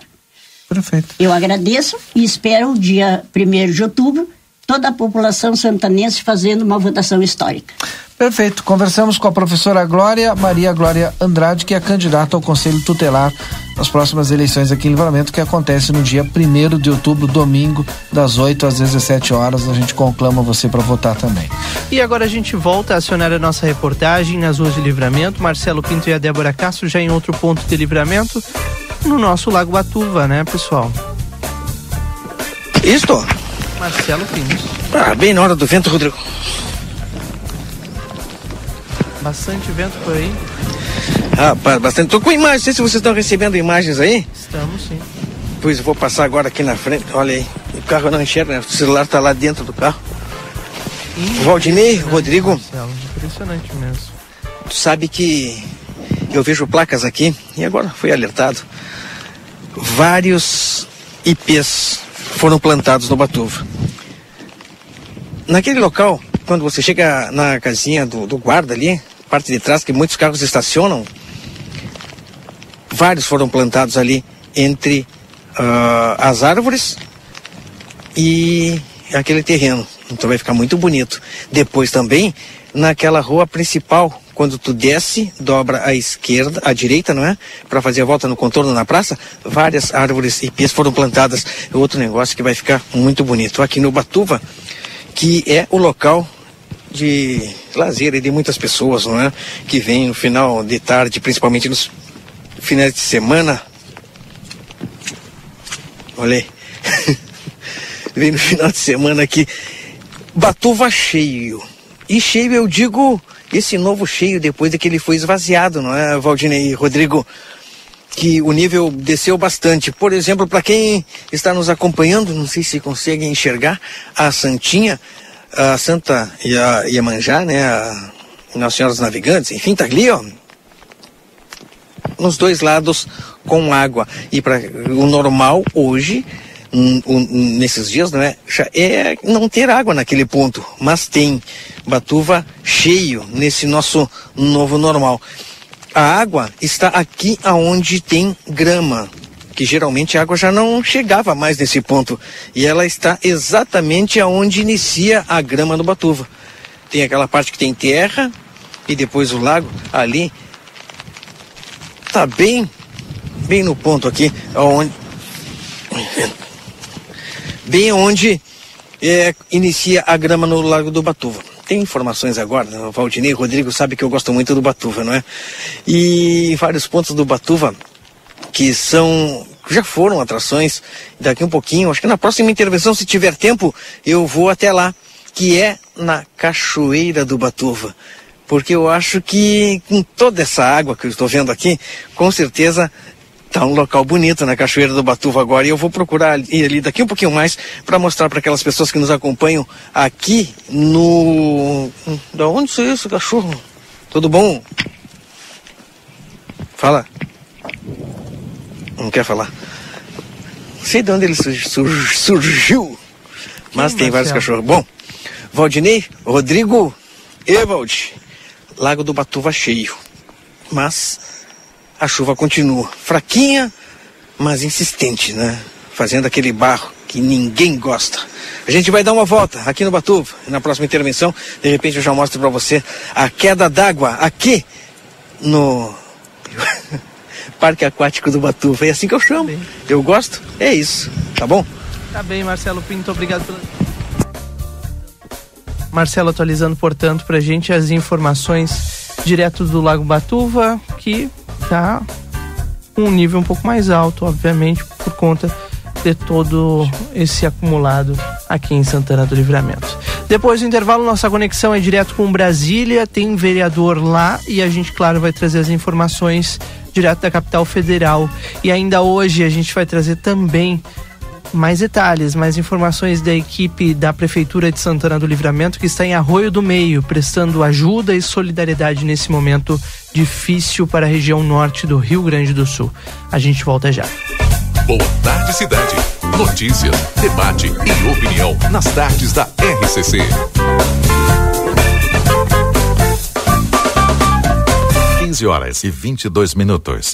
Perfeito. Eu agradeço e espero o dia 1 de outubro toda a população santanense fazendo uma votação histórica. Perfeito. Conversamos com a professora Glória Maria Glória Andrade, que é candidata ao Conselho Tutelar nas próximas eleições aqui em Livramento, que acontece no dia 1 de outubro, domingo, das 8 às 17 horas. A gente conclama você para votar também. E agora a gente volta a acionar a nossa reportagem nas ruas de Livramento. Marcelo Pinto e a Débora Castro já em outro ponto de livramento, no nosso Lago Batuva, né, pessoal? Isto? Marcelo Pinto. Ah, bem na hora do vento, Rodrigo. Bastante vento por aí. Ah, bastante. Tô com imagens, não sei se vocês estão recebendo imagens aí. Estamos sim. Pois eu vou passar agora aqui na frente. Olha aí. O carro não enxerga, né? O celular tá lá dentro do carro. Valdinei, Rodrigo. Marcelo, impressionante mesmo. Tu sabe que eu vejo placas aqui e agora fui alertado. Vários IPs foram plantados no Batuva. Naquele local, quando você chega na casinha do, do guarda ali, parte de trás, que muitos carros estacionam, vários foram plantados ali entre uh, as árvores e aquele terreno. Então vai ficar muito bonito. Depois também, naquela rua principal, quando tu desce, dobra à esquerda, à direita, não é? Para fazer a volta no contorno na praça, várias árvores e pias foram plantadas. É outro negócio que vai ficar muito bonito. Aqui no Batuva, que é o local de lazer e de muitas pessoas, não é? Que vêm no final de tarde, principalmente nos finais de semana. Olha aí. Vem no final de semana aqui. Batuva cheio. E cheio eu digo esse novo cheio depois de que ele foi esvaziado, não é, Valdinei e Rodrigo? Que o nível desceu bastante. Por exemplo, para quem está nos acompanhando, não sei se conseguem enxergar, a Santinha a Santa Iemanjá, né, a Nossa Senhora dos Navegantes, enfim, tá ali, ó, nos dois lados com água. E para o normal hoje, um, um, nesses dias, não é, é não ter água naquele ponto, mas tem Batuva cheio nesse nosso novo normal. A água está aqui aonde tem grama, que geralmente a água já não chegava mais nesse ponto. E ela está exatamente aonde inicia a grama no Batuva. Tem aquela parte que tem terra e depois o lago ali. Tá bem, bem no ponto aqui, onde, bem onde é, inicia a grama no lago do Batuva tem informações agora, né? o Valdinei Rodrigo sabe que eu gosto muito do Batuva, não é? E vários pontos do Batuva que são já foram atrações. Daqui um pouquinho, acho que na próxima intervenção, se tiver tempo, eu vou até lá, que é na Cachoeira do Batuva. Porque eu acho que com toda essa água que eu estou vendo aqui, com certeza tá um local bonito na Cachoeira do Batuva agora e eu vou procurar ir ali daqui um pouquinho mais para mostrar para aquelas pessoas que nos acompanham aqui no da onde é isso, cachorro? Tudo bom? Fala. Não quer falar. Sei de onde ele surgiu, mas tem vários cachorros. Bom, Valdinei, Rodrigo, Evald, Lago do Batuva cheio. Mas a chuva continua. Fraquinha, mas insistente, né? Fazendo aquele barro que ninguém gosta. A gente vai dar uma volta aqui no Batuva. Na próxima intervenção, de repente eu já mostro para você a queda d'água aqui no Parque Aquático do Batuva. É assim que eu chamo. Eu gosto. É isso. Tá bom? Tá bem, Marcelo Pinto. Obrigado pela. Marcelo atualizando, portanto, pra gente as informações direto do Lago Batuva, que tá com um nível um pouco mais alto, obviamente, por conta de todo esse acumulado aqui em Santana do Livramento. Depois do intervalo, nossa conexão é direto com Brasília, tem vereador lá e a gente, claro, vai trazer as informações direto da capital federal. E ainda hoje a gente vai trazer também mais detalhes, mais informações da equipe da Prefeitura de Santana do Livramento que está em Arroio do Meio, prestando ajuda e solidariedade nesse momento difícil para a região norte do Rio Grande do Sul. A gente volta já. Boa tarde, cidade. Notícias, debate e opinião nas tardes da RCC. 15 horas e 22 minutos.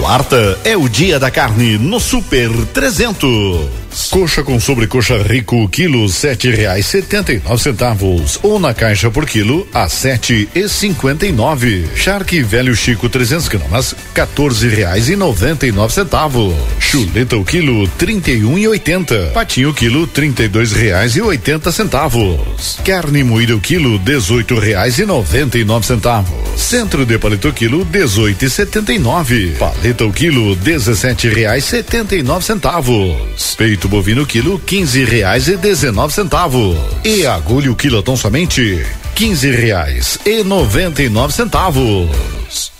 Quarta é o dia da carne no Super 300. Coxa com sobrecoxa rico, quilo sete reais setenta e nove centavos ou na caixa por quilo a sete e cinquenta e nove. Charque velho Chico 300 gramas, 14 reais e noventa e nove centavos. Chuleta o quilo trinta e um e oitenta. Patinho quilo trinta e dois reais e oitenta centavos. Carne moída o quilo dezoito reais e noventa e nove centavos. Centro de paleta quilo dezoito e setenta e nove. Paleta o quilo dezessete reais setenta e nove centavos. Peito bovino quilo quinze reais e dezenove centavos. E agulha o quilotão somente quinze reais e noventa e nove centavos.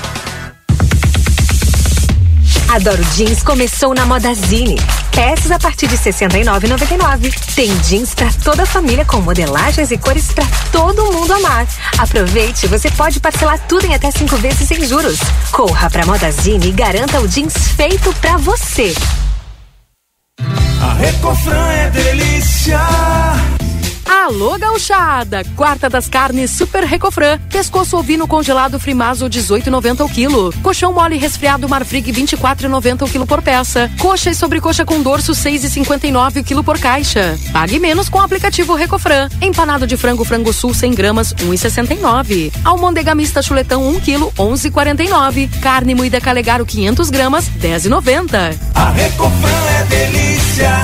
Adoro Jeans começou na Modazine. Peças a partir de R$ 69,99. Tem jeans para toda a família com modelagens e cores para todo mundo amar. Aproveite, você pode parcelar tudo em até cinco vezes sem juros. Corra para Modazine e garanta o jeans feito para você. A Recofran é delícia. Alô, gauchada! Quarta das carnes Super Recofran. Pescoço ovino congelado Frimazo 18,90 o quilo. Colchão mole resfriado Marfrig 24,90 o quilo por peça. Coxa e sobrecoxa com dorso 6,59 o quilo por caixa. Pague menos com o aplicativo Recofran. Empanado de frango frango sul 100 gramas 1,69. Almôndega mista chuletão 1 quilo 11,49. Carne moída calegaro 500 gramas 10,90. A Recofran é delícia.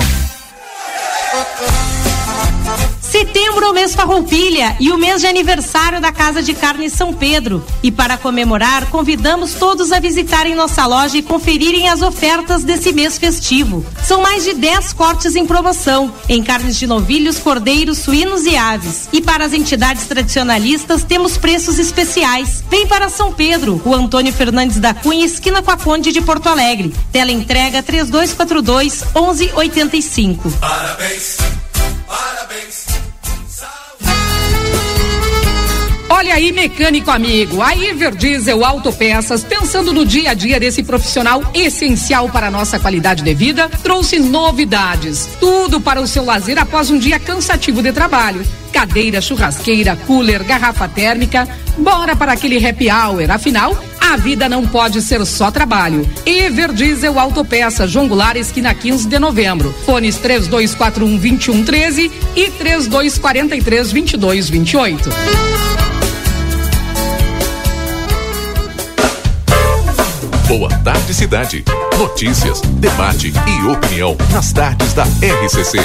Setembro é o mês Farroupilha e o mês de aniversário da Casa de Carne São Pedro. E para comemorar, convidamos todos a visitarem nossa loja e conferirem as ofertas desse mês festivo. São mais de 10 cortes em promoção, em carnes de novilhos, cordeiros, suínos e aves. E para as entidades tradicionalistas, temos preços especiais. Vem para São Pedro, o Antônio Fernandes da Cunha, esquina com a Conde de Porto Alegre. Tela entrega 3242 1185. Parabéns, parabéns. Olha aí, mecânico amigo, a Everdiesel Autopeças, pensando no dia a dia desse profissional essencial para a nossa qualidade de vida, trouxe novidades. Tudo para o seu lazer após um dia cansativo de trabalho. Cadeira, churrasqueira, cooler, garrafa térmica. Bora para aquele happy hour, afinal, a vida não pode ser só trabalho. Everdiesel Autopeças, João Goulart, esquina 15 de novembro. Fones 3241 2113 e 3243 2228. Boa Tarde Cidade. Notícias, debate e opinião nas tardes da RCC.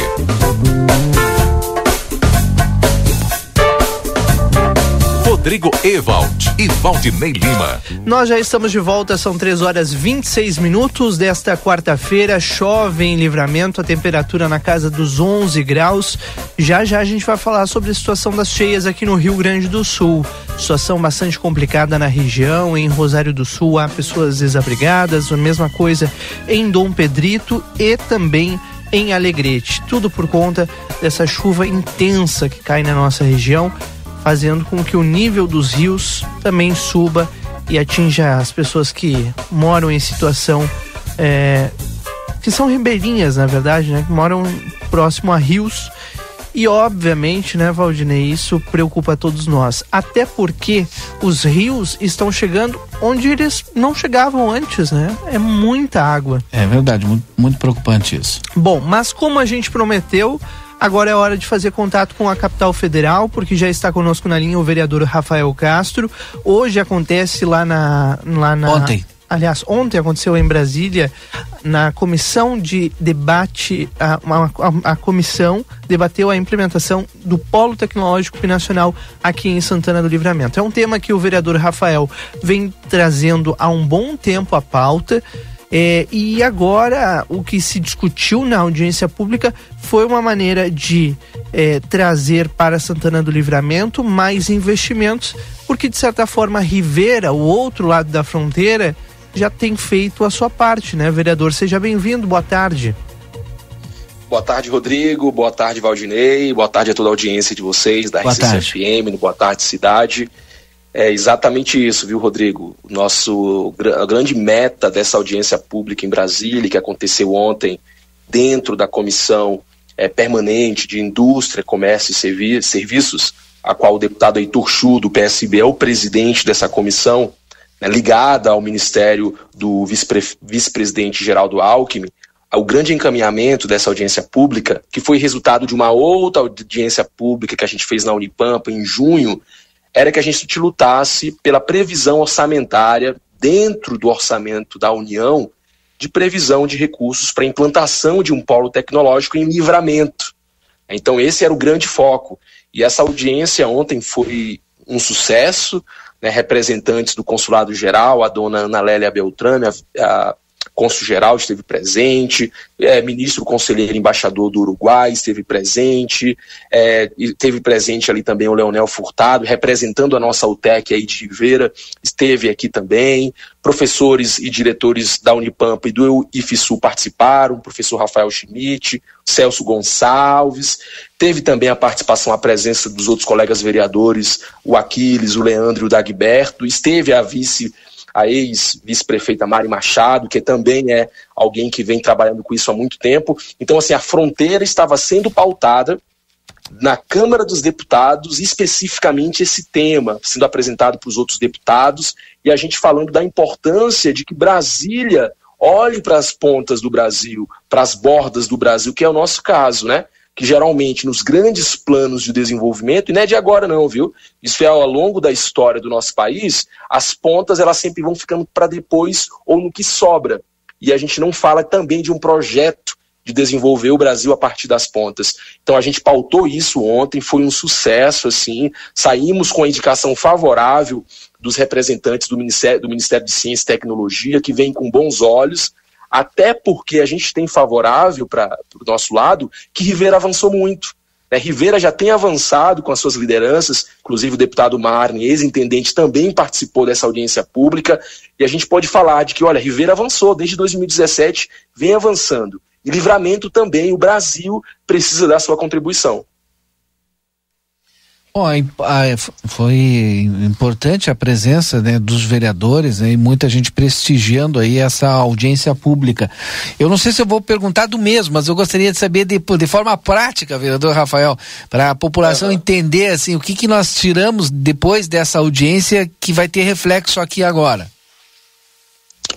Rodrigo Ewald e Valdinei Lima. Nós já estamos de volta, são 3 horas 26 minutos desta quarta-feira. Chove em livramento, a temperatura na casa dos 11 graus. Já já a gente vai falar sobre a situação das cheias aqui no Rio Grande do Sul. Situação bastante complicada na região. Em Rosário do Sul há pessoas desabrigadas, a mesma coisa em Dom Pedrito e também em Alegrete. Tudo por conta dessa chuva intensa que cai na nossa região fazendo com que o nível dos rios também suba e atinja as pessoas que moram em situação é, que são ribeirinhas, na verdade, né? Que moram próximo a rios. E obviamente, né, Valdinei, isso preocupa todos nós. Até porque os rios estão chegando onde eles não chegavam antes, né? É muita água. É verdade, muito, muito preocupante isso. Bom, mas como a gente prometeu, Agora é hora de fazer contato com a capital federal, porque já está conosco na linha o vereador Rafael Castro. Hoje acontece lá na. Lá na Ontem. Aliás, ontem aconteceu em Brasília, na comissão de debate, a, a, a, comissão debateu a implementação do Polo Tecnológico Nacional aqui em Santana do Livramento. É um tema que o vereador Rafael vem trazendo há um bom tempo à pauta. É, e agora o que se discutiu na audiência pública foi uma maneira de é, trazer para Santana do Livramento mais investimentos, porque de certa forma Rivera, o outro lado da fronteira, já tem feito a sua parte, né? Vereador, seja bem-vindo, boa tarde. Boa tarde, Rodrigo. Boa tarde, Valdinei. Boa tarde a toda a audiência de vocês, da RCCFM, no Boa Tarde Cidade. É exatamente isso, viu, Rodrigo? Nosso a grande meta dessa audiência pública em Brasília, que aconteceu ontem, dentro da comissão é, permanente de indústria, comércio e servi serviços, a qual o deputado Heitor Chu, do PSB, é o presidente dessa comissão, né, ligada ao ministério do vice-presidente vice Geraldo Alckmin, o grande encaminhamento dessa audiência pública, que foi resultado de uma outra audiência pública que a gente fez na Unipampa em junho, era que a gente lutasse pela previsão orçamentária dentro do orçamento da União de previsão de recursos para implantação de um polo tecnológico em livramento. Então esse era o grande foco. E essa audiência ontem foi um sucesso, né, representantes do Consulado Geral, a dona Ana Lélia Beltrame, a, a cônsul geral esteve presente, é, ministro conselheiro embaixador do Uruguai esteve presente, é, esteve presente ali também o Leonel Furtado, representando a nossa UTEC aí de Rivera, esteve aqui também, professores e diretores da Unipampa e do IFSU participaram, o professor Rafael Schmidt, Celso Gonçalves, teve também a participação, a presença dos outros colegas vereadores, o Aquiles, o Leandro e o Dagberto, esteve a vice a ex-vice-prefeita Mari Machado, que também é alguém que vem trabalhando com isso há muito tempo. Então, assim, a fronteira estava sendo pautada na Câmara dos Deputados, especificamente esse tema sendo apresentado para os outros deputados, e a gente falando da importância de que Brasília olhe para as pontas do Brasil, para as bordas do Brasil, que é o nosso caso, né? Que geralmente nos grandes planos de desenvolvimento, e não é de agora não, viu? Isso é ao longo da história do nosso país, as pontas elas sempre vão ficando para depois ou no que sobra. E a gente não fala também de um projeto de desenvolver o Brasil a partir das pontas. Então a gente pautou isso ontem, foi um sucesso, assim, saímos com a indicação favorável dos representantes do Ministério, do Ministério de Ciência e Tecnologia, que vem com bons olhos, até porque a gente tem favorável para o nosso lado que Rivera avançou muito. Né? Rivera já tem avançado com as suas lideranças, inclusive o deputado Marne, ex-intendente, também participou dessa audiência pública, e a gente pode falar de que, olha, Rivera avançou desde 2017, vem avançando. E livramento também, o Brasil precisa dar sua contribuição. Bom, foi importante a presença né, dos vereadores né, e muita gente prestigiando aí essa audiência pública. Eu não sei se eu vou perguntar do mesmo, mas eu gostaria de saber de, de forma prática, vereador Rafael, para a população uhum. entender assim o que, que nós tiramos depois dessa audiência que vai ter reflexo aqui agora.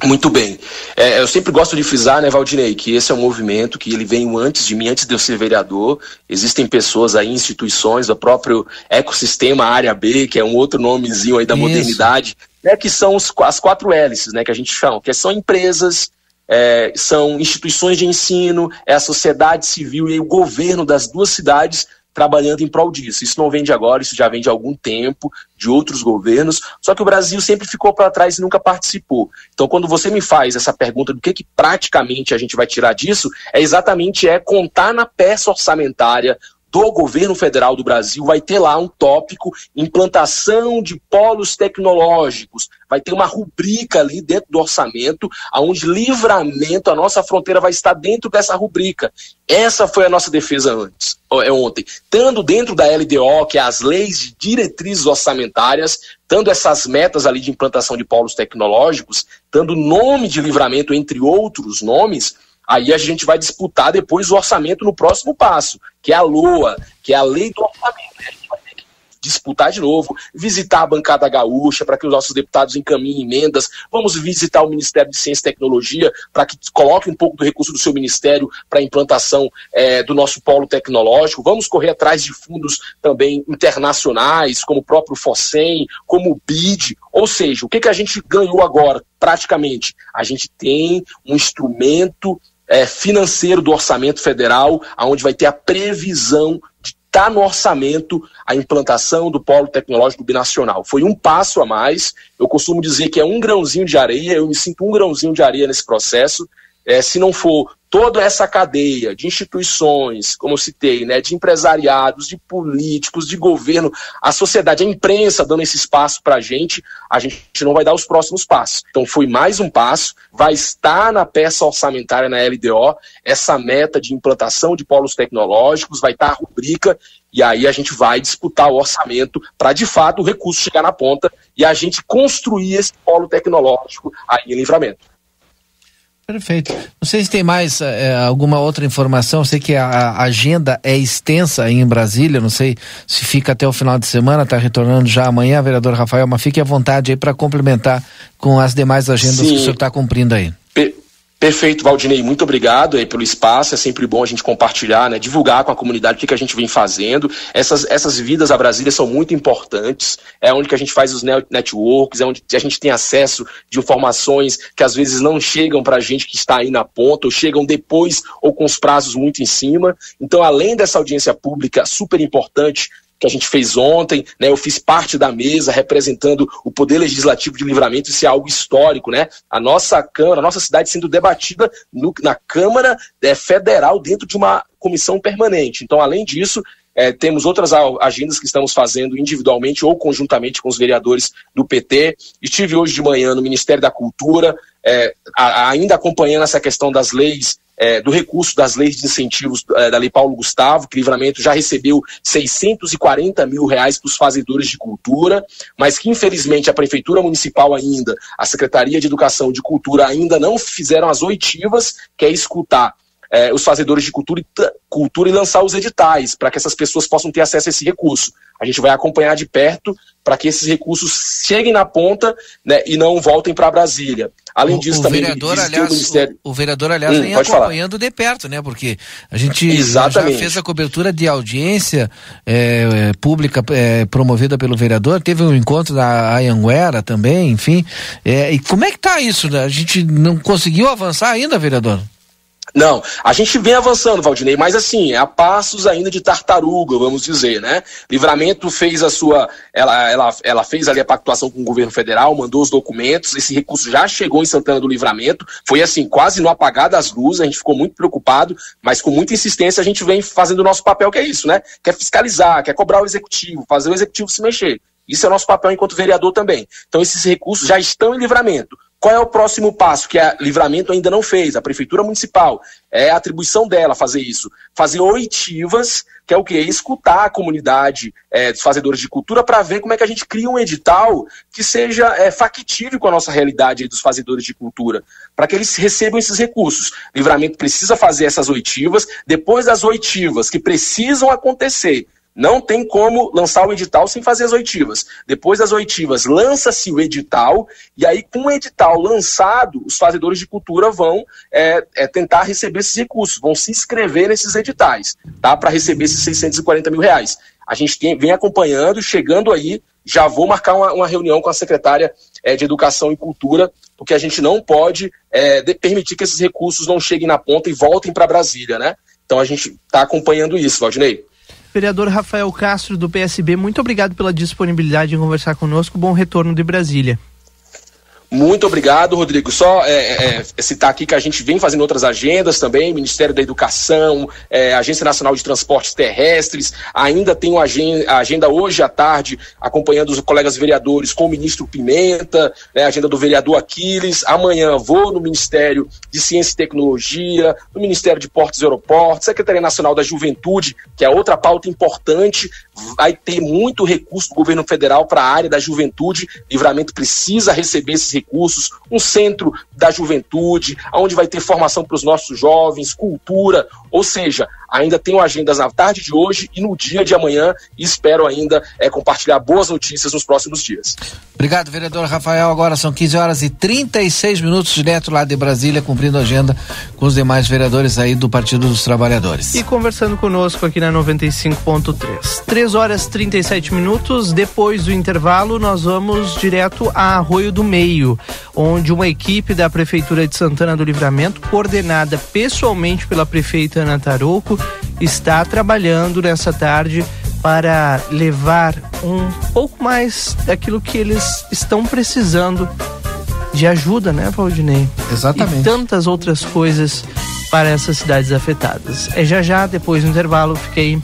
Muito bem. É, eu sempre gosto de frisar, né, Valdinei, que esse é um movimento que ele veio antes de mim, antes de eu ser vereador. Existem pessoas aí, instituições, o próprio ecossistema Área B, que é um outro nomezinho aí da Isso. modernidade, né, que são os, as quatro hélices, né, que a gente chama, que são empresas, é, são instituições de ensino, é a sociedade civil e o governo das duas cidades trabalhando em prol disso. Isso não vem de agora, isso já vem de algum tempo, de outros governos, só que o Brasil sempre ficou para trás e nunca participou. Então, quando você me faz essa pergunta do que, que praticamente a gente vai tirar disso, é exatamente é contar na peça orçamentária do governo federal do Brasil vai ter lá um tópico implantação de polos tecnológicos. Vai ter uma rubrica ali dentro do orçamento, onde livramento, a nossa fronteira vai estar dentro dessa rubrica. Essa foi a nossa defesa antes, é ontem. Estando dentro da LDO, que é as leis de diretrizes orçamentárias, dando essas metas ali de implantação de polos tecnológicos, dando nome de livramento, entre outros nomes, Aí a gente vai disputar depois o orçamento no próximo passo, que é a LOA, que é a lei do orçamento. A gente vai ter que disputar de novo, visitar a bancada gaúcha para que os nossos deputados encaminhem emendas. Vamos visitar o Ministério de Ciência e Tecnologia para que coloque um pouco do recurso do seu ministério para a implantação é, do nosso polo tecnológico. Vamos correr atrás de fundos também internacionais, como o próprio FOSEM, como o BID. Ou seja, o que, que a gente ganhou agora, praticamente? A gente tem um instrumento é, financeiro do orçamento federal, onde vai ter a previsão de estar tá no orçamento a implantação do polo tecnológico binacional. Foi um passo a mais. Eu costumo dizer que é um grãozinho de areia, eu me sinto um grãozinho de areia nesse processo. É, se não for toda essa cadeia de instituições, como eu citei, né, de empresariados, de políticos, de governo, a sociedade, a imprensa dando esse espaço para a gente, a gente não vai dar os próximos passos. Então foi mais um passo, vai estar na peça orçamentária na LDO essa meta de implantação de polos tecnológicos, vai estar a rubrica e aí a gente vai disputar o orçamento para de fato o recurso chegar na ponta e a gente construir esse polo tecnológico aí em livramento. Perfeito. Não sei se tem mais é, alguma outra informação. Eu sei que a, agenda é extensa aí em Brasília. Não sei se fica até o final de semana, está retornando já amanhã, vereador Rafael, mas fique à vontade aí para complementar com as demais agendas Sim. que o senhor está cumprindo aí. Perfeito, Valdinei, muito obrigado aí pelo espaço, é sempre bom a gente compartilhar, né, divulgar com a comunidade o que, que a gente vem fazendo. Essas, essas vidas a Brasília são muito importantes, é onde que a gente faz os networks, é onde a gente tem acesso de informações que às vezes não chegam para a gente que está aí na ponta, ou chegam depois ou com os prazos muito em cima. Então, além dessa audiência pública super importante, que a gente fez ontem, né? Eu fiz parte da mesa representando o Poder Legislativo de Livramento, isso é algo histórico, né? A nossa Câmara, a nossa cidade sendo debatida no, na Câmara é, Federal dentro de uma comissão permanente. Então, além disso, é, temos outras agendas que estamos fazendo individualmente ou conjuntamente com os vereadores do PT. Estive hoje de manhã no Ministério da Cultura, é, ainda acompanhando essa questão das leis é, do recurso das leis de incentivos é, da Lei Paulo Gustavo, que Livramento já recebeu 640 mil reais para os fazedores de cultura, mas que infelizmente a Prefeitura Municipal ainda, a Secretaria de Educação de Cultura ainda não fizeram as oitivas, que é escutar é, os fazedores de cultura e, cultura e lançar os editais, para que essas pessoas possam ter acesso a esse recurso. A gente vai acompanhar de perto para que esses recursos cheguem na ponta né, e não voltem para Brasília. Além o, disso, o também vereador, aliás, o, Ministério... o, vereador, aliás, hum, vem acompanhando falar. de perto, né? Porque a gente Exatamente. já fez a cobertura de audiência é, é, pública é, promovida pelo vereador, teve um encontro da Ayanguera também, enfim. É, e como é que tá isso? Né? A gente não conseguiu avançar ainda, vereador? Não, a gente vem avançando, Valdinei, mas assim, a passos ainda de tartaruga, vamos dizer, né? Livramento fez a sua. Ela, ela, ela fez ali a pactuação com o governo federal, mandou os documentos, esse recurso já chegou em Santana do Livramento, foi assim, quase no apagar das luzes, a gente ficou muito preocupado, mas com muita insistência a gente vem fazendo o nosso papel, que é isso, né? Quer fiscalizar, quer cobrar o executivo, fazer o executivo se mexer. Isso é o nosso papel enquanto vereador também. Então, esses recursos já estão em livramento Qual é o próximo passo que a Livramento ainda não fez? A Prefeitura Municipal. É a atribuição dela fazer isso. Fazer oitivas, que é o quê? Escutar a comunidade é, dos fazedores de cultura para ver como é que a gente cria um edital que seja é, factível com a nossa realidade dos fazedores de cultura, para que eles recebam esses recursos. Livramento precisa fazer essas oitivas. Depois das oitivas que precisam acontecer, não tem como lançar o edital sem fazer as oitivas. Depois das oitivas, lança-se o edital, e aí, com o edital lançado, os fazedores de cultura vão é, é, tentar receber esses recursos, vão se inscrever nesses editais, tá? Para receber esses 640 mil reais. A gente tem, vem acompanhando, chegando aí, já vou marcar uma, uma reunião com a secretária é, de Educação e Cultura, porque a gente não pode é, de, permitir que esses recursos não cheguem na ponta e voltem para Brasília, né? Então a gente está acompanhando isso, Valdinei. Vereador Rafael Castro, do PSB, muito obrigado pela disponibilidade em conversar conosco. Bom retorno de Brasília. Muito obrigado, Rodrigo. Só é, é, citar aqui que a gente vem fazendo outras agendas também, Ministério da Educação, é, Agência Nacional de Transportes Terrestres, ainda agenda, a agenda hoje à tarde, acompanhando os colegas vereadores com o ministro Pimenta, né, agenda do vereador Aquiles. Amanhã vou no Ministério de Ciência e Tecnologia, no Ministério de Portos e Aeroportos, Secretaria Nacional da Juventude, que é outra pauta importante, vai ter muito recurso do governo federal para a área da juventude. Livramento precisa receber esses recursos, um centro da juventude, onde vai ter formação para os nossos jovens, cultura, ou seja, ainda tenho agendas na tarde de hoje e no dia de amanhã e espero ainda é, compartilhar boas notícias nos próximos dias. Obrigado, vereador Rafael. Agora são 15 horas e 36 minutos direto lá de Brasília, cumprindo a agenda com os demais vereadores aí do Partido dos Trabalhadores. E conversando conosco aqui na 95.3. 3 horas 37 minutos. Depois do intervalo, nós vamos direto a Arroio do Meio, onde uma equipe da Prefeitura de Santana do Livramento, coordenada pessoalmente pela prefeita Ana Tarouco, está trabalhando nessa tarde para levar um pouco mais daquilo que eles estão precisando de ajuda, né, Valdinei? Exatamente. E tantas outras coisas para essas cidades afetadas. É já já, depois do intervalo, fiquei.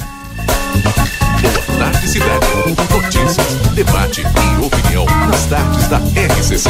Boa tarde, cidade. Notícias, debate e opinião nas tardes da RCC.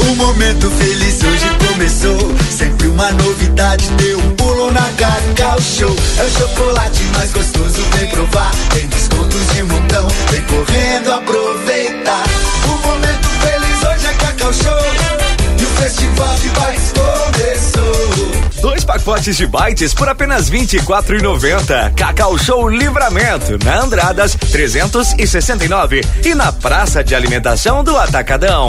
O momento feliz hoje começou. Sempre uma novidade, deu um pulo na Cacau Show. É o chocolate mais gostoso, vem provar. Tem descontos de montão, vem correndo aproveitar. O momento feliz hoje é Cacau Show. E o festival de bikes começou. Dois pacotes de bytes por apenas R$ 24,90. Cacau Show Livramento, na Andradas 369 e na Praça de Alimentação do Atacadão.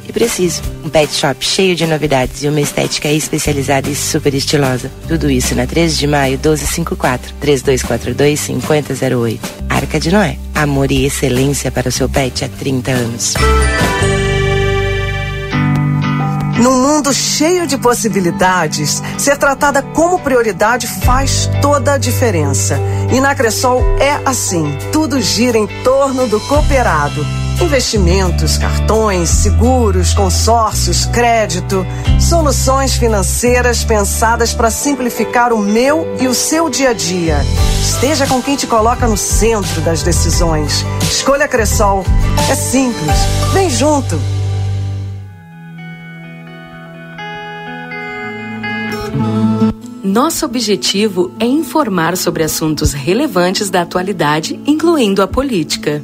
preciso. Um pet shop cheio de novidades e uma estética especializada e super estilosa. Tudo isso na 13 de maio 1254 3242 5008. Arca de Noé. Amor e excelência para o seu pet há 30 anos. Num mundo cheio de possibilidades, ser tratada como prioridade faz toda a diferença. E na Cressol é assim: tudo gira em torno do cooperado Investimentos, cartões, seguros, consórcios, crédito, soluções financeiras pensadas para simplificar o meu e o seu dia a dia. Esteja com quem te coloca no centro das decisões. Escolha Cressol. É simples. Vem junto. Nosso objetivo é informar sobre assuntos relevantes da atualidade, incluindo a política.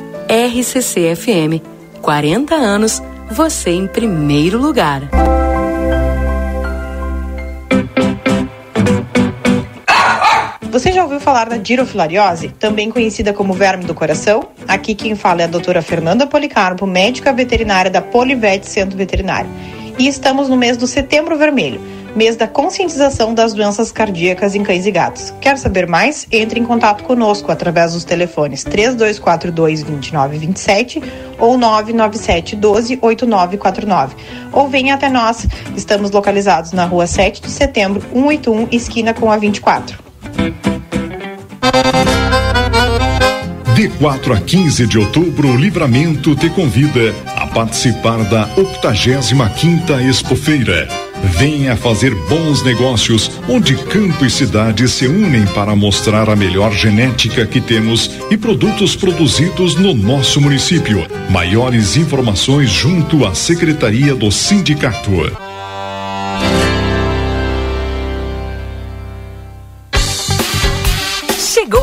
RCC FM, 40 anos, você em primeiro lugar. Você já ouviu falar da girofilariose, também conhecida como verme do coração? Aqui quem fala é a doutora Fernanda Policarpo, médica veterinária da Polivete Centro Veterinário. E estamos no mês do Setembro Vermelho, mês da conscientização das doenças cardíacas em cães e gatos. Quer saber mais? Entre em contato conosco através dos telefones 3242 2927 ou 997 12 8949. Ou venha até nós. Estamos localizados na rua 7 de setembro, 181, esquina com a 24. De 4 a 15 de outubro, o Livramento te convida a participar da 85ª Expofeira. Venha fazer bons negócios, onde campo e cidade se unem para mostrar a melhor genética que temos e produtos produzidos no nosso município. Maiores informações junto à Secretaria do Sindicato.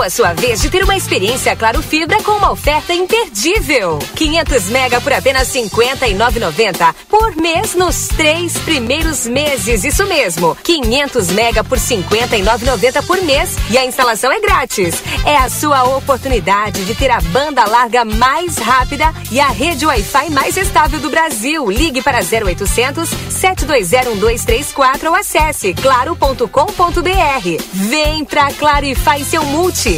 A sua vez de ter uma experiência Claro Fibra com uma oferta imperdível. 500 mega por apenas 59,90 por mês nos três primeiros meses. Isso mesmo, 500 mega por 59,90 por mês e a instalação é grátis. É a sua oportunidade de ter a banda larga mais rápida e a rede Wi-Fi mais estável do Brasil. Ligue para 0800 720 1234 ou acesse claro.com.br. Vem pra Claro e faz seu multi.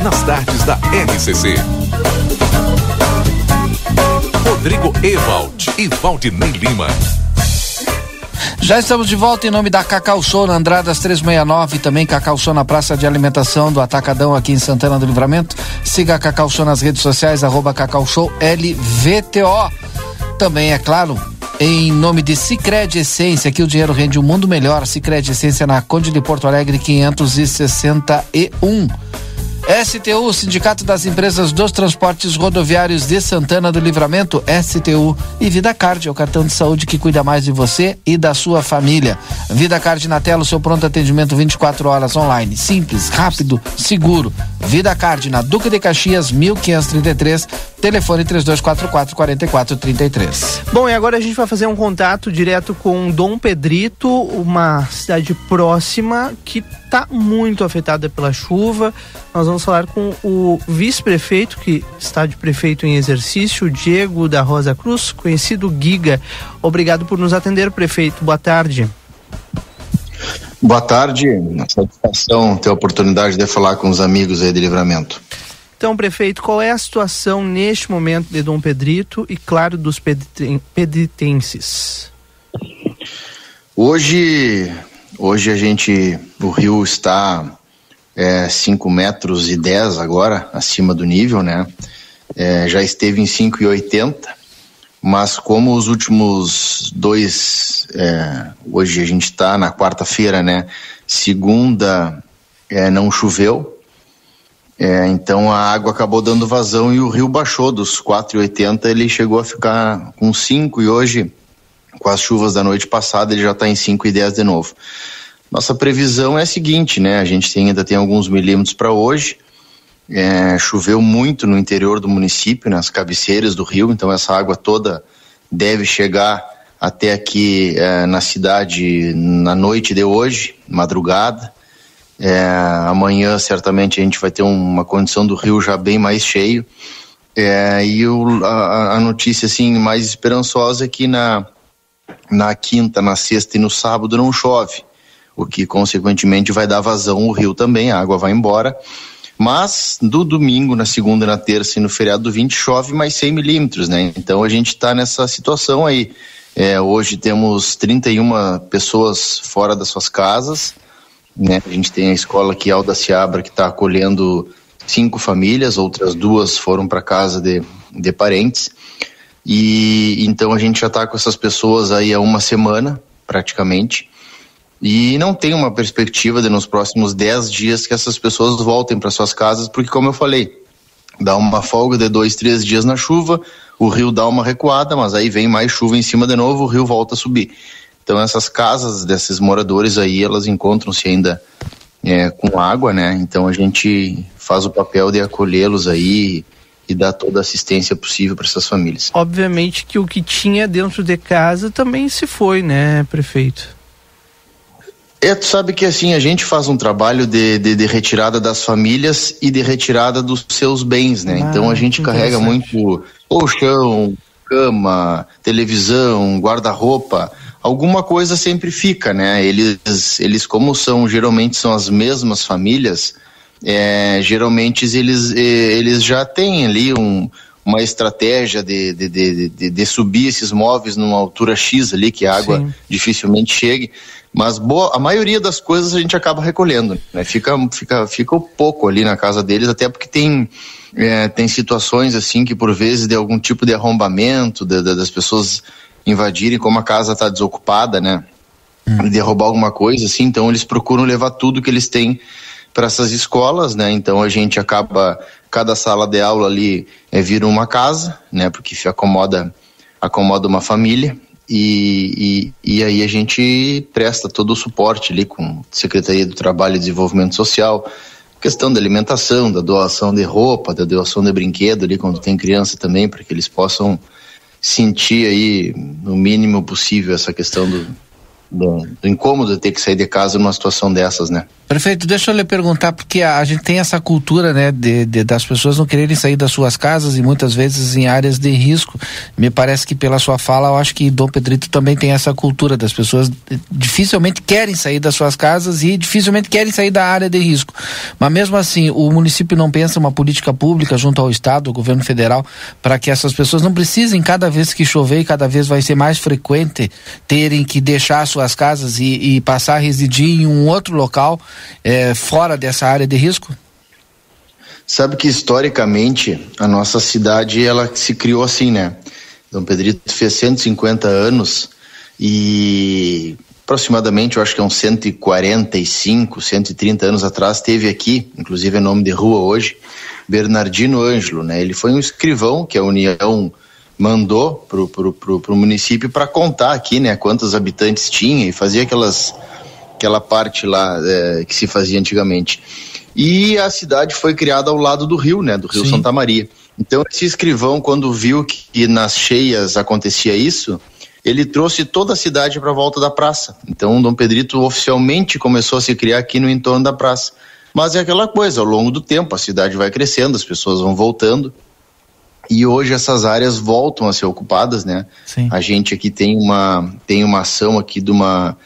Nas tardes da RCC. Rodrigo Ewald e Valdinei Lima. Já estamos de volta em nome da Cacau Show na Andradas 369, também Cacau Show na Praça de Alimentação do Atacadão aqui em Santana do Livramento. Siga a Cacau Show nas redes sociais, arroba Cacau Show LVTO. Também, é claro, em nome de Cicred Essência, que o dinheiro rende um mundo melhor. Cicred Essência na Conde de Porto Alegre 561. STU, Sindicato das Empresas dos Transportes Rodoviários de Santana do Livramento, STU e Vida Card, é o cartão de saúde que cuida mais de você e da sua família. Vida Card na tela, o seu pronto atendimento 24 horas online, simples, rápido, seguro. Vida Card na Duca de Caxias, 1533, telefone 3244 4433. Bom, e agora a gente vai fazer um contato direto com Dom Pedrito, uma cidade próxima que está muito afetada pela chuva. Nós vamos falar com o vice-prefeito, que está de prefeito em exercício, Diego da Rosa Cruz, conhecido Giga. Obrigado por nos atender, prefeito. Boa tarde. Boa tarde, uma satisfação ter a oportunidade de falar com os amigos aí de livramento. Então, prefeito, qual é a situação neste momento de Dom Pedrito e, claro, dos pedriten- pedritenses? Hoje, hoje a gente, o rio está é, 5 metros e 10 agora, acima do nível, né? É, já esteve em 5,80 mas como os últimos dois, é, hoje a gente está na quarta-feira, né? Segunda é, não choveu, é, então a água acabou dando vazão e o rio baixou dos 4,80, ele chegou a ficar com 5 e hoje, com as chuvas da noite passada, ele já está em 5,10 de novo. Nossa previsão é a seguinte, né? A gente tem, ainda tem alguns milímetros para hoje. É, choveu muito no interior do município, nas cabeceiras do rio, então essa água toda deve chegar até aqui é, na cidade na noite de hoje, madrugada. É, amanhã certamente a gente vai ter uma condição do rio já bem mais cheio. É, e o, a, a, notícia assim mais esperançosa é que na, na quinta, na sexta e no sábado não chove o que consequentemente vai dar vazão ao rio também, a água vai embora. Mas do domingo, na segunda, na terça e no feriado do 20 chove mais 100 milímetros, né? Então a gente está nessa situação aí. É, hoje temos 31 pessoas fora das suas casas, né? A gente tem a escola aqui, Alda Seabra, que está acolhendo cinco famílias, outras duas foram para casa de, de parentes. E então a gente já está com essas pessoas aí há uma semana, praticamente e não tem uma perspectiva de nos próximos 10 dias que essas pessoas voltem para suas casas, porque, como eu falei, dá uma folga de dois, três dias na chuva, o rio dá uma recuada, mas aí vem mais chuva em cima de novo, o rio volta a subir. Então, essas casas desses moradores aí, elas encontram-se ainda é, com água, né? Então, a gente faz o papel de acolhê-los aí e dar toda a assistência possível para essas famílias. Obviamente que o que tinha dentro de casa também se foi, né, prefeito? É, tu sabe que assim, a gente faz um trabalho de, de, de retirada das famílias e de retirada dos seus bens, né? Ah, então a gente carrega muito colchão, cama, televisão, guarda-roupa, alguma coisa sempre fica, né? Eles, eles como são, geralmente são as mesmas famílias, é, geralmente eles, eles já têm ali um, uma estratégia de, de, de, de, subir esses móveis numa altura X ali, que a água Sim. dificilmente chegue. Mas boa, a maioria das coisas a gente acaba recolhendo, né? Fica, fica, fica pouco ali na casa deles, até porque tem, é, tem situações assim que por vezes de algum tipo de arrombamento, das pessoas invadirem, como a casa está desocupada, né? Hum. Derrubar alguma coisa, assim, então eles procuram levar tudo que eles têm para essas escolas, né? Então a gente acaba cada sala de aula ali é, vira uma casa, né? Porque acomoda acomoda uma família e, e, e, aí a gente presta todo o suporte ali com Secretaria do Trabalho e Desenvolvimento Social, questão da alimentação, da doação de roupa, da doação de brinquedo ali quando tem criança também, para que eles possam sentir aí no mínimo possível essa questão do, do, do incômodo de ter que sair de casa numa situação dessas, né? Prefeito, deixa eu lhe perguntar, porque a, a gente tem essa cultura, né, de, de, das pessoas não quererem sair das suas casas e muitas vezes em áreas de risco. Me parece que pela sua fala, eu acho que Dom Pedrito também tem essa cultura das pessoas dificilmente querem sair das suas casas e dificilmente querem sair da área de risco. Mas mesmo assim, o município não pensa uma política pública junto ao Estado, ao governo federal, para que essas pessoas não precisem, cada vez que chover e cada vez vai ser mais frequente, terem que deixar suas casas e, e passar a residir em um outro local é, fora dessa área de risco? Sabe que historicamente a nossa cidade ela se criou assim, né? Dom Pedrito fez 150 anos e aproximadamente, eu acho que é uns 145, 130 anos atrás, teve aqui, inclusive é nome de rua hoje, Bernardino Ângelo, né? Ele foi um escrivão que a União mandou pro, pro, pro, pro município para contar aqui, né, quantos habitantes tinha e fazia aquelas aquela parte lá é, que se fazia antigamente. E a cidade foi criada ao lado do rio, né, do Rio Sim. Santa Maria. Então esse escrivão, quando viu que, que nas cheias acontecia isso, ele trouxe toda a cidade para a volta da praça. Então Dom Pedrito oficialmente começou a se criar aqui no entorno da praça. Mas é aquela coisa, ao longo do tempo a cidade vai crescendo, as pessoas vão voltando. E hoje essas áreas voltam a ser ocupadas, né? Sim. A gente aqui tem uma tem uma ação aqui de uma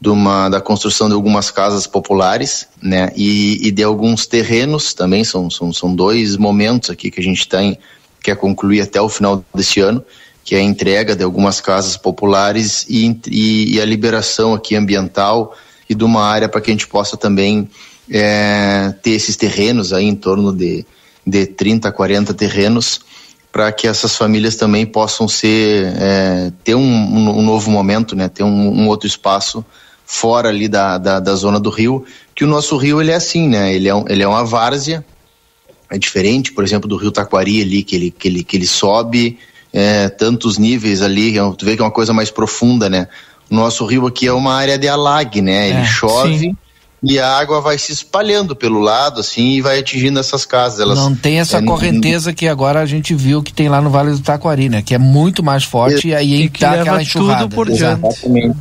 de uma, da construção de algumas casas populares, né, e, e de alguns terrenos também, são, são, são dois momentos aqui que a gente tem, quer concluir até o final desse ano, que é a entrega de algumas casas populares e, e, e a liberação aqui ambiental e de uma área para que a gente possa também é, ter esses terrenos aí em torno de, de 30, 40 terrenos para que essas famílias também possam ser é, ter um, um, novo momento, né? Ter um, um outro espaço fora ali da, da, da, zona do rio, que o nosso rio ele é assim, né? Ele é, um, ele é uma várzea, é diferente, por exemplo, do rio Taquari ali, que ele, que ele, que ele sobe é, tantos níveis ali, é tu vê que é uma coisa mais profunda, né? O nosso rio aqui é uma área de alague, né? Ele é, chove... Sim e a água vai se espalhando pelo lado, assim, e vai atingindo essas casas. Elas, não tem essa é, correnteza que agora a gente viu que tem lá no Vale do Taquari, né? Que é muito mais forte e, e aí dá aquela enxurrada. Tudo por diante. Exatamente.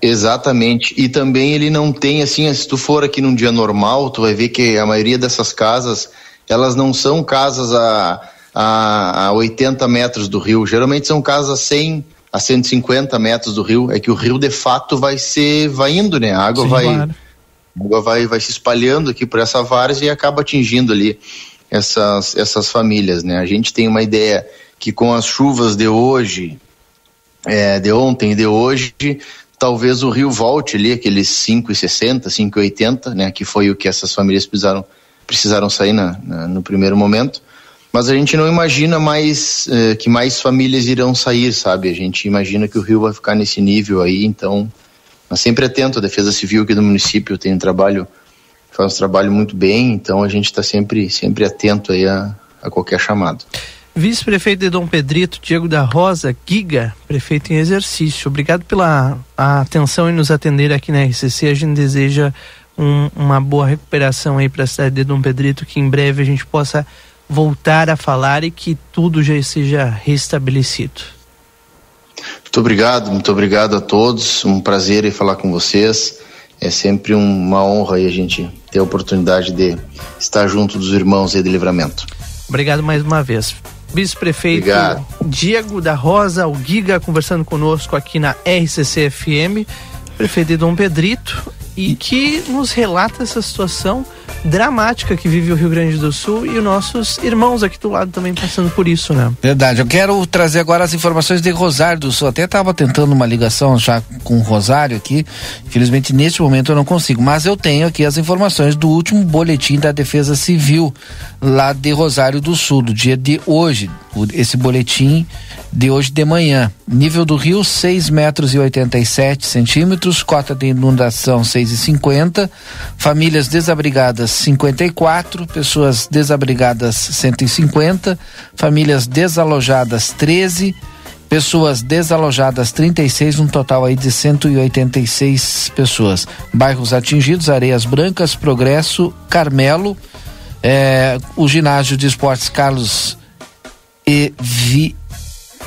Exatamente. E também ele não tem, assim, se tu for aqui num dia normal, tu vai ver que a maioria dessas casas, elas não são casas a, a, a 80 metros do rio. Geralmente são casas a 100 a 150 metros do rio. É que o rio, de fato, vai ser, vai indo, né? A água Sim, vai... Claro a água vai, vai se espalhando aqui por essa várzea e acaba atingindo ali essas, essas famílias, né? A gente tem uma ideia que com as chuvas de hoje, é, de ontem e de hoje, talvez o rio volte ali, aqueles 5,60, 5,80, né? Que foi o que essas famílias precisaram, precisaram sair na, na no primeiro momento. Mas a gente não imagina mais eh, que mais famílias irão sair, sabe? A gente imagina que o rio vai ficar nesse nível aí, então mas sempre atento, a Defesa Civil aqui do município tem um trabalho, faz um trabalho muito bem, então a gente está sempre, sempre atento aí a, a qualquer chamado. Vice-prefeito de Dom Pedrito, Diego da Rosa, Giga, prefeito em exercício. Obrigado pela atenção e nos atender aqui na RCC. A gente deseja um, uma boa recuperação aí para a cidade de Dom Pedrito, que em breve a gente possa voltar a falar e que tudo já seja restabelecido. Muito obrigado, muito obrigado a todos. Um prazer falar com vocês. É sempre uma honra a gente ter a oportunidade de estar junto dos irmãos aí de livramento. Obrigado mais uma vez. Vice-prefeito Diego da Rosa, o Giga, conversando conosco aqui na RCC FM, prefeito de Dom Pedrito, e que nos relata essa situação dramática que vive o Rio Grande do Sul e os nossos irmãos aqui do lado também passando por isso, né? Verdade. Eu quero trazer agora as informações de Rosário do Sul. Até estava tentando uma ligação já com o Rosário aqui. Infelizmente, neste momento eu não consigo. Mas eu tenho aqui as informações do último boletim da Defesa Civil lá de Rosário do Sul, do dia de hoje. Esse boletim de hoje de manhã. Nível do rio 6 metros e 87 centímetros, cota de inundação 6,50, famílias desabrigadas 54, pessoas desabrigadas 150, famílias desalojadas 13, pessoas desalojadas 36, um total aí de 186 pessoas. Bairros atingidos: Areias Brancas, Progresso, Carmelo, eh, o ginásio de esportes Carlos e Vi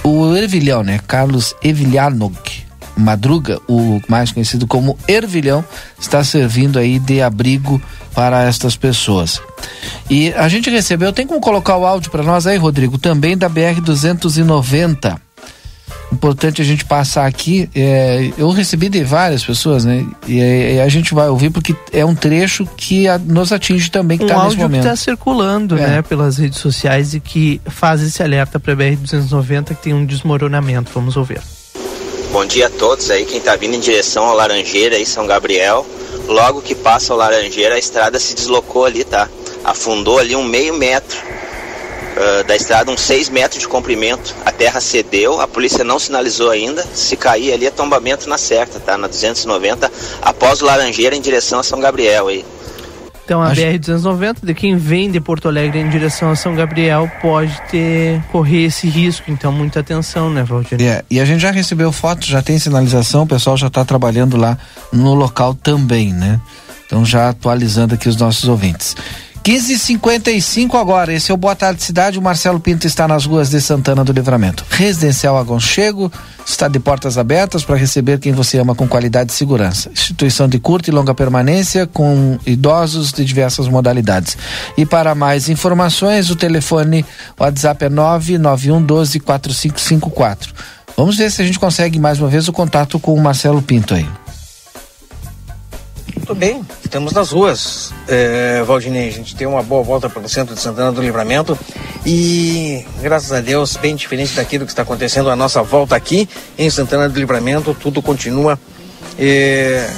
o Ervilhão, né? Carlos Evilhanog Madruga, o mais conhecido como Ervilhão, está servindo aí de abrigo para estas pessoas. E a gente recebeu, tem como colocar o áudio para nós aí, Rodrigo, também da BR 290 importante a gente passar aqui. É, eu recebi de várias pessoas, né? E, e, a gente vai ouvir porque é um trecho que a, nos atinge também, que um tá nesse momento. que está circulando, é. né, pelas redes sociais e que faz esse alerta para a BR-290 que tem um desmoronamento. Vamos ouvir. Bom dia a todos aí, quem está vindo em direção ao Laranjeira aí, São Gabriel. Logo que passa o Laranjeira, a estrada se deslocou ali, tá? Afundou ali um meio metro uh, da estrada, uns 6 metros de comprimento. A terra cedeu, a polícia não sinalizou ainda. Se cair ali é tombamento na certa, tá? Na 290, após o Laranjeira em direção a São Gabriel aí. Então a BR-290, de quem vem de Porto Alegre em direção a São Gabriel, pode ter correr esse risco. Então, muita atenção, né, Valdir? É, e a gente já recebeu fotos, já tem sinalização, o pessoal já está trabalhando lá no local também, né? Então, já atualizando aqui os nossos ouvintes. 15:55 agora. Esse é o Boa Tarde Cidade. O Marcelo Pinto está nas ruas de Santana do Livramento. Residencial Agonchego está de portas abertas para receber quem você ama com qualidade e segurança. Instituição de curta e longa permanência com idosos de diversas modalidades. E para mais informações, o telefone o WhatsApp é 991 12 4554. Vamos ver se a gente consegue mais uma vez o contato com o Marcelo Pinto aí. Tudo bem, estamos nas ruas, é, Valdinei. A gente tem uma boa volta para o centro de Santana do Livramento e, graças a Deus, bem diferente daquilo que está acontecendo a nossa volta aqui em Santana do Livramento, tudo continua é,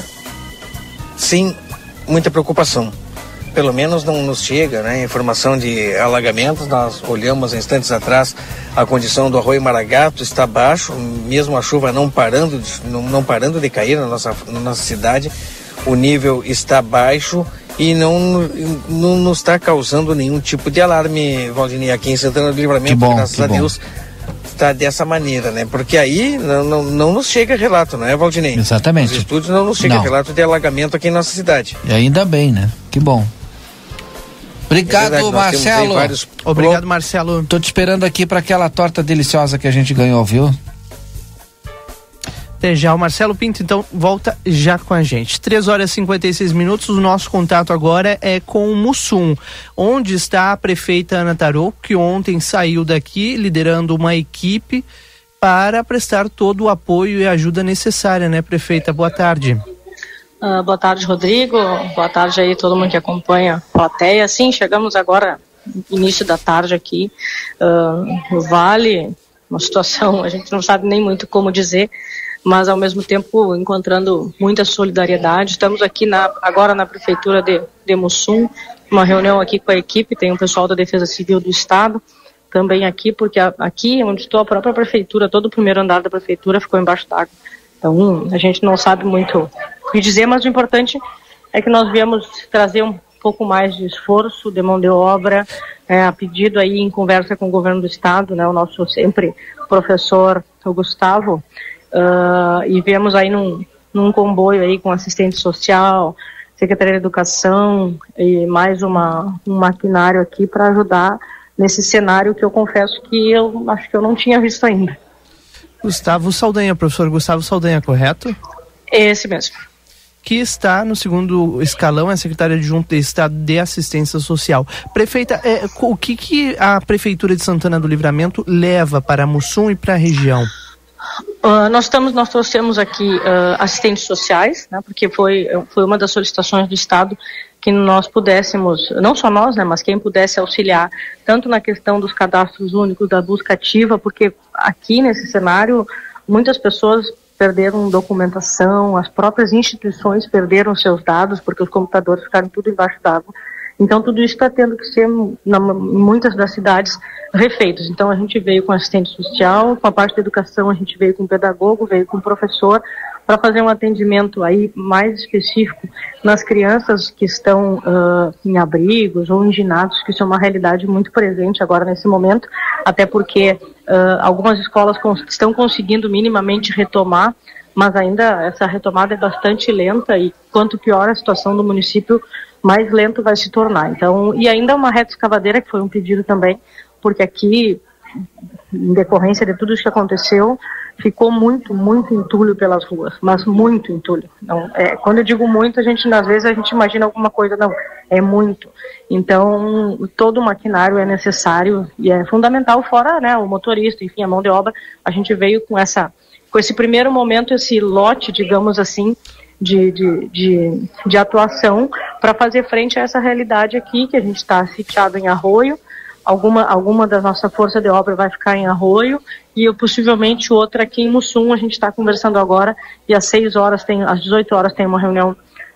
sem muita preocupação. pelo menos não nos chega, né? Informação de alagamentos, nós olhamos instantes atrás a condição do arroio Maragato está baixo, mesmo a chuva não parando, não parando de cair na nossa, na nossa cidade, o nível está baixo e não, não nos está causando nenhum tipo de alarme, Valdinei, aqui em Santana do Livramento, bom, graças a bom. Deus está dessa maneira, né? Porque aí não, não, não nos chega relato, não é, Valdinei? Exatamente. Os estúdios não nos chega Não. relato de alagamento aqui em nossa cidade. E ainda bem, né? Que bom. Obrigado, É Marcelo. vários- Obrigado, Marcelo. Tô te esperando aqui para aquela torta deliciosa que a gente ganhou, viu? O Marcelo Pinto, então, volta já com a gente. 3 horas e 56 minutos, o nosso contato agora é com o Mussum, onde está a prefeita Ana Tarô, que ontem saiu daqui liderando uma equipe para prestar todo o apoio e ajuda necessária, né, prefeita? Boa tarde. Ah, boa tarde, Rodrigo. Boa tarde aí todo mundo que acompanha a plateia. Sim, chegamos agora, início da tarde aqui, ah, no Vale, uma situação, a gente não sabe nem muito como dizer, mas ao mesmo tempo encontrando muita solidariedade. Estamos aqui na, agora na Prefeitura de, de Mussum, uma reunião aqui com a equipe, tem o pessoal da Defesa Civil do Estado, também aqui, porque a- aqui onde estou, a própria Prefeitura, todo o primeiro andar da Prefeitura ficou embaixo d'água. Então, a gente não sabe muito o que dizer, mas o importante é que nós viemos trazer um pouco mais de esforço, de mão de obra, é, a pedido aí em conversa com o governo do estado, né, o nosso sempre professor o Gustavo, ah, e viemos aí num, num comboio aí com assistente social, Secretaria de Educação e mais uma, um maquinário aqui para ajudar nesse cenário que eu confesso que eu acho que eu não tinha visto ainda. Gustavo Saldanha, professor Gustavo Saldanha, correto? Esse mesmo. Que está no segundo escalão, é secretária adjunta de Estado de Assistência Social. Prefeita, é, o que, que a Prefeitura de Santana do Livramento leva para Mussum e para a região? Ah, nós estamos, nós trouxemos aqui ah, assistentes sociais, né, porque foi, foi uma das solicitações do Estado que nós pudéssemos, não só nós, né, mas quem pudesse auxiliar, tanto na questão dos cadastros únicos, da busca ativa, porque aqui nesse cenário muitas pessoas perderam documentação, as próprias instituições perderam seus dados, porque os computadores ficaram tudo embaixo d'água. Então, tudo isso está tendo que ser, na, muitas das cidades, refeitos. Então, a gente veio com assistente social, com a parte da educação, a gente veio com pedagogo, veio com professor, para fazer um atendimento aí mais específico nas crianças que estão ah, em abrigos ou em ginatos, que isso é uma realidade muito presente agora nesse momento, até porque ah, algumas escolas estão conseguindo minimamente retomar, mas ainda essa retomada é bastante lenta e quanto pior a situação do município, mais lento vai se tornar. Então, e ainda uma reta escavadeira que foi um pedido também, porque aqui, em decorrência de tudo isso que aconteceu, ficou muito, muito entulho pelas ruas, mas muito entulho. Não, é, quando eu digo muito, a gente às vezes a gente imagina alguma coisa, não, é muito. Então, todo o maquinário é necessário e é fundamental, fora né, o motorista, enfim, a mão de obra. A gente veio com essa, com esse primeiro momento, esse lote, digamos assim, de, de, de, de atuação para fazer frente a essa realidade aqui, que a gente está sitiado em arroio, alguma, alguma da nossa força de obra vai ficar em arroio. E eu, possivelmente outra aqui em Mussum, a gente está conversando agora. E às 6 horas, tem, às 18 horas tem uma reunião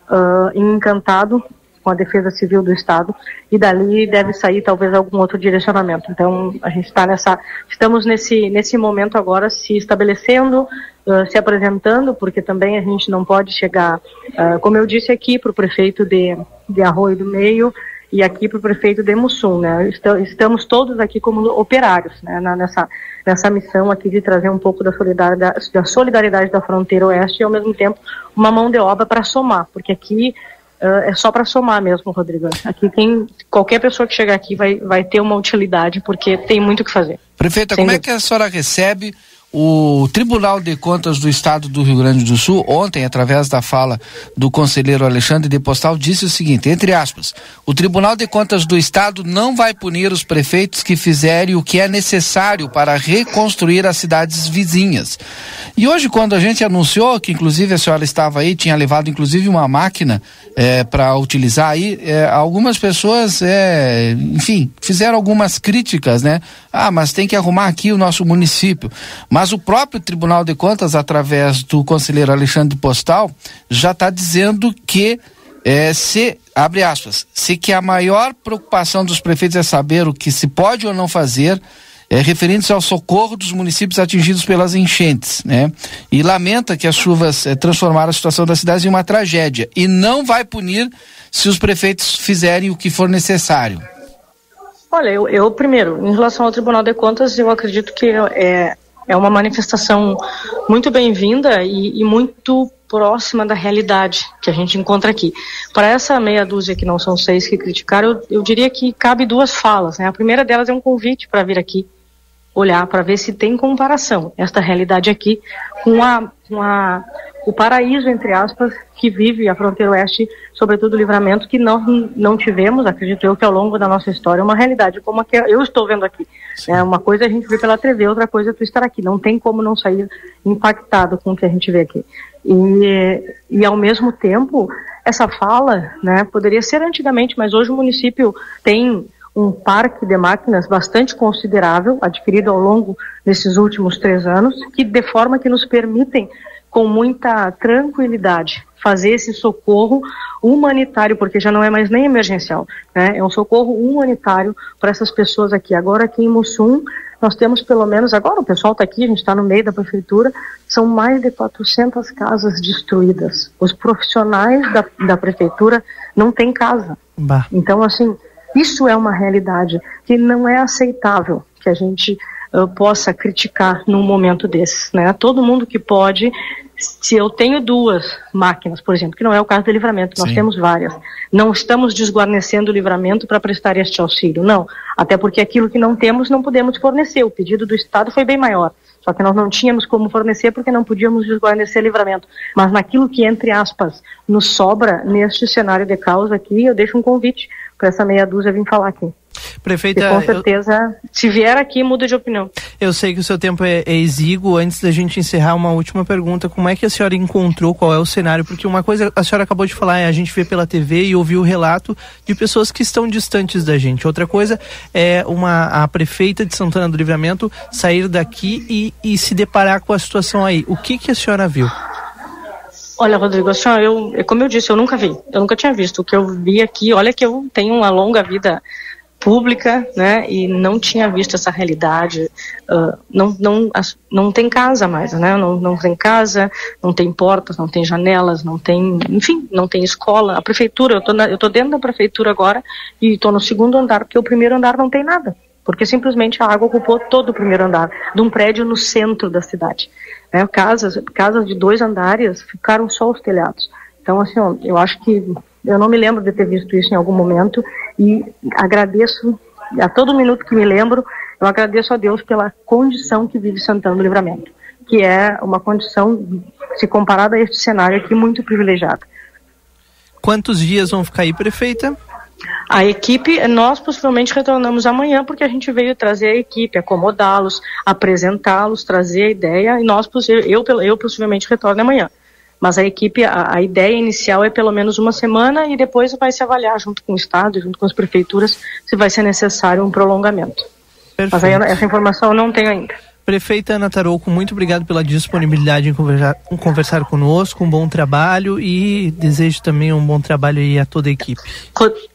ah, em Encantado com a Defesa Civil do Estado e dali deve sair talvez algum outro direcionamento. Então a gente está nessa, estamos nesse nesse momento agora se estabelecendo, ah, se apresentando, porque também a gente não pode chegar, ah, como eu disse aqui, para o prefeito de, de Arroio do Meio e aqui para o prefeito de Mussum, né? Esta- Estamos todos aqui como operários, né? nessa nessa missão aqui de trazer um pouco da solidariedade, da solidariedade da fronteira oeste e ao mesmo tempo uma mão de obra para somar, porque aqui é só para somar mesmo, Rodrigo. Aqui tem qualquer pessoa que chegar aqui vai vai ter uma utilidade porque tem muito o que fazer. Prefeita, Sem como é que a senhora recebe o Tribunal de Contas do Estado do Rio Grande do Sul, ontem, através da fala do conselheiro Alexandre de Postal, disse o seguinte, entre aspas, o Tribunal de Contas do Estado não vai punir os prefeitos que fizerem o que é necessário para reconstruir as cidades vizinhas. E hoje, quando a gente anunciou que, inclusive, a senhora estava aí, tinha levado, inclusive, uma máquina para utilizar aí, eh, algumas pessoas, eh, enfim, fizeram algumas críticas, né? Ah, mas tem que arrumar aqui o nosso município. Mas o próprio Tribunal de Contas, através do conselheiro Alexandre Postal, já está dizendo que é, se, abre aspas, se que a maior preocupação dos prefeitos é saber o que se pode ou não fazer, é, referente ao socorro dos municípios atingidos pelas enchentes, né? E lamenta que as chuvas é, transformaram a situação da cidade em uma tragédia e não vai punir se os prefeitos fizerem o que for necessário. Olha, eu, eu primeiro, em relação ao Tribunal de Contas, eu acredito que é, é uma manifestação muito bem-vinda e, e, muito próxima da realidade que a gente encontra aqui. Para essa meia dúzia que não são seis que criticaram, eu, eu diria que cabe duas falas. Né? A primeira delas é um convite para vir aqui olhar para ver se tem comparação esta realidade aqui com a, com a o paraíso, entre aspas, que vive a fronteira oeste, sobretudo o livramento, que nós não tivemos, acredito eu, que ao longo da nossa história, uma realidade como a que eu estou vendo aqui. É uma coisa a gente vê pela TV, outra coisa é tu estar aqui. Não tem como não sair impactado com o que a gente vê aqui. E, e ao mesmo tempo, essa fala né, poderia ser antigamente, mas hoje o município tem um parque de máquinas bastante considerável, adquirido ao longo desses últimos três anos, que de forma que nos permitem com muita tranquilidade fazer esse socorro humanitário, porque já não é mais nem emergencial, né? É um socorro humanitário para essas pessoas aqui. Agora aqui em Mussum, nós temos pelo menos, agora o pessoal está aqui, a gente está no meio da prefeitura, são mais de 400 casas destruídas. Os profissionais da, da prefeitura não têm casa. Bah. Então, assim, isso é uma realidade que não é aceitável que a gente uh, possa criticar num momento desses, né? Todo mundo que pode se eu tenho duas máquinas, por exemplo, que não é o caso do livramento, nós Sim. temos várias, não estamos desguarnecendo o livramento para prestar este auxílio, não. Até porque aquilo que não temos não podemos fornecer. O pedido do Estado foi bem maior. Só que nós não tínhamos como fornecer porque não podíamos desguarnecer livramento. Mas naquilo que, entre aspas, nos sobra neste cenário de causa aqui, eu deixo um convite para essa meia dúzia vir falar aqui. Prefeita, e com certeza, eu... se vier aqui, muda de opinião. Eu sei que o seu tempo é, é exíguo. Antes da gente encerrar, uma última pergunta: como é que a senhora encontrou qual é o cenário? Porque uma coisa a senhora acabou de falar é a gente vê pela TV e ouviu o relato de pessoas que estão distantes da gente. Outra coisa é uma a prefeita de Santana do Livramento sair daqui e, e se deparar com a situação aí. O que que a senhora viu? Olha, Rodrigo, assim, eu, como eu disse, eu nunca vi, eu nunca tinha visto. O que eu vi aqui, olha que eu tenho uma longa vida pública, né, e não tinha visto essa realidade. Uh, não, não, não tem casa mais, né, não, não tem casa, não tem portas, não tem janelas, não tem, enfim, não tem escola. A prefeitura, eu tô, na, eu tô dentro da prefeitura agora e estou no segundo andar, porque o primeiro andar não tem nada, porque simplesmente a água ocupou todo o primeiro andar de um prédio no centro da cidade. Né, casas, casas de dois andares ficaram só os telhados. Então, assim, eu acho que eu não me lembro de ter visto isso em algum momento e agradeço a todo minuto que me lembro, eu agradeço a Deus pela condição que vive Santana do Livramento, que é uma condição, se comparada a este cenário aqui, muito privilegiada. Quantos dias vão ficar aí, prefeita? A equipe, nós possivelmente retornamos amanhã, porque a gente veio trazer a equipe, acomodá-los, apresentá-los, trazer a ideia, e nós, eu, eu, eu possivelmente retorno amanhã. Mas a equipe, a, a, ideia inicial é pelo menos uma semana e depois vai se avaliar junto com o Estado, junto com as prefeituras, se vai ser necessário um prolongamento. Perfeito. Mas aí, essa informação eu não tenho ainda. Prefeita Ana Tarouco, muito obrigado pela disponibilidade em conversar, em conversar conosco, um bom trabalho e desejo também um bom trabalho aí a toda a equipe.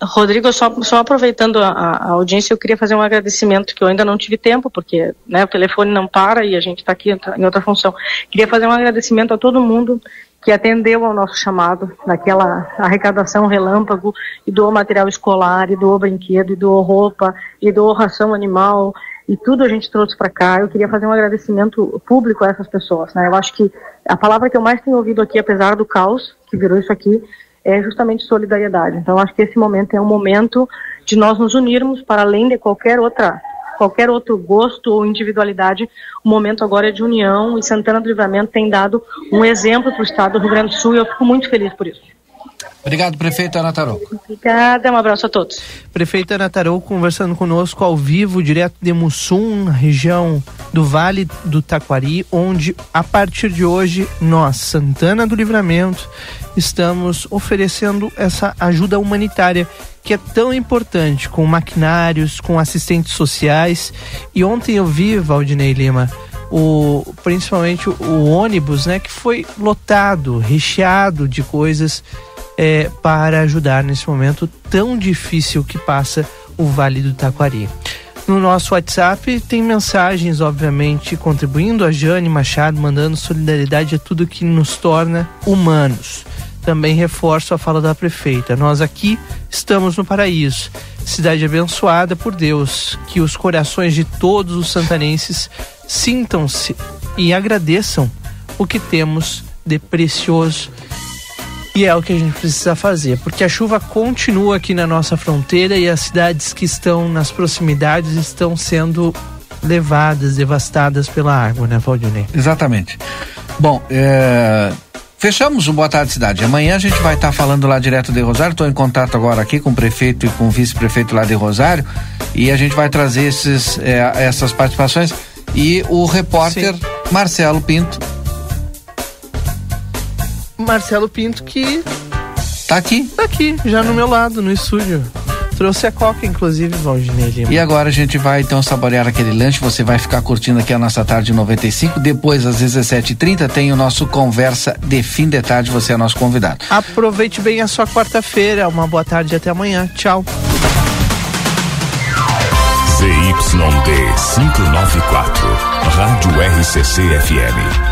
Rodrigo, só, só aproveitando a, a, audiência, eu queria fazer um agradecimento que eu ainda não tive tempo, porque né, o telefone não para e a gente está aqui em outra função. Queria fazer um agradecimento a todo mundo que atendeu ao nosso chamado naquela arrecadação relâmpago e doou material escolar, e doou brinquedo, e doou roupa, e doou ração animal, e tudo a gente trouxe para cá. Eu queria fazer um agradecimento público a essas pessoas. Né? Eu acho que a palavra que eu mais tenho ouvido aqui, apesar do caos que virou isso aqui, é justamente solidariedade. Então, acho que esse momento é um momento de nós nos unirmos para além de qualquer outra qualquer outro gosto ou individualidade, o momento agora é de união e Santana do Livramento tem dado um exemplo para o estado do Rio Grande do Sul e eu fico muito feliz por isso. Obrigado, prefeita Ana Tarouco. Obrigada, um abraço a todos. Prefeita Ana Tarouco conversando conosco ao vivo, direto de Mussum, região do Vale do Taquari, onde a partir de hoje nós, Santana do Livramento, estamos oferecendo essa ajuda humanitária que é tão importante, com maquinários, com assistentes sociais. E ontem eu vi, Valdinei Lima, o, principalmente o, o ônibus, né, que foi lotado, recheado de coisas é, para ajudar nesse momento tão difícil que passa o Vale do Taquari. No nosso WhatsApp tem mensagens, obviamente, contribuindo a Jane Machado, mandando solidariedade a tudo que nos torna humanos. Também reforço a fala da prefeita. Nós aqui estamos no paraíso, cidade abençoada por Deus. Que os corações de todos os santanenses sintam-se e agradeçam o que temos de precioso e é o que a gente precisa fazer, porque a chuva continua aqui na nossa fronteira e as cidades que estão nas proximidades estão sendo levadas, devastadas pela água, né, Valdinei? Exatamente. Bom, é... fechamos o Boa Tarde Cidade. Amanhã a gente vai estar tá falando lá direto de Rosário. Estou em contato agora aqui com o prefeito e com o vice-prefeito lá de Rosário e a gente vai trazer esses, é, essas participações. E o repórter Sim. Marcelo Pinto Marcelo Pinto que tá aqui. Tá aqui, já no meu lado, no estúdio. Trouxe a coca, inclusive, Valdinei Lima. E agora a gente vai então saborear aquele lanche. Você vai ficar curtindo aqui a nossa tarde 95. Depois, às 17h30, tem o nosso Conversa de Fim de Tarde. Você é nosso convidado. Aproveite bem a sua quarta-feira. Uma boa tarde e até amanhã. Tchau. ZYD 594, Rádio RCC FM.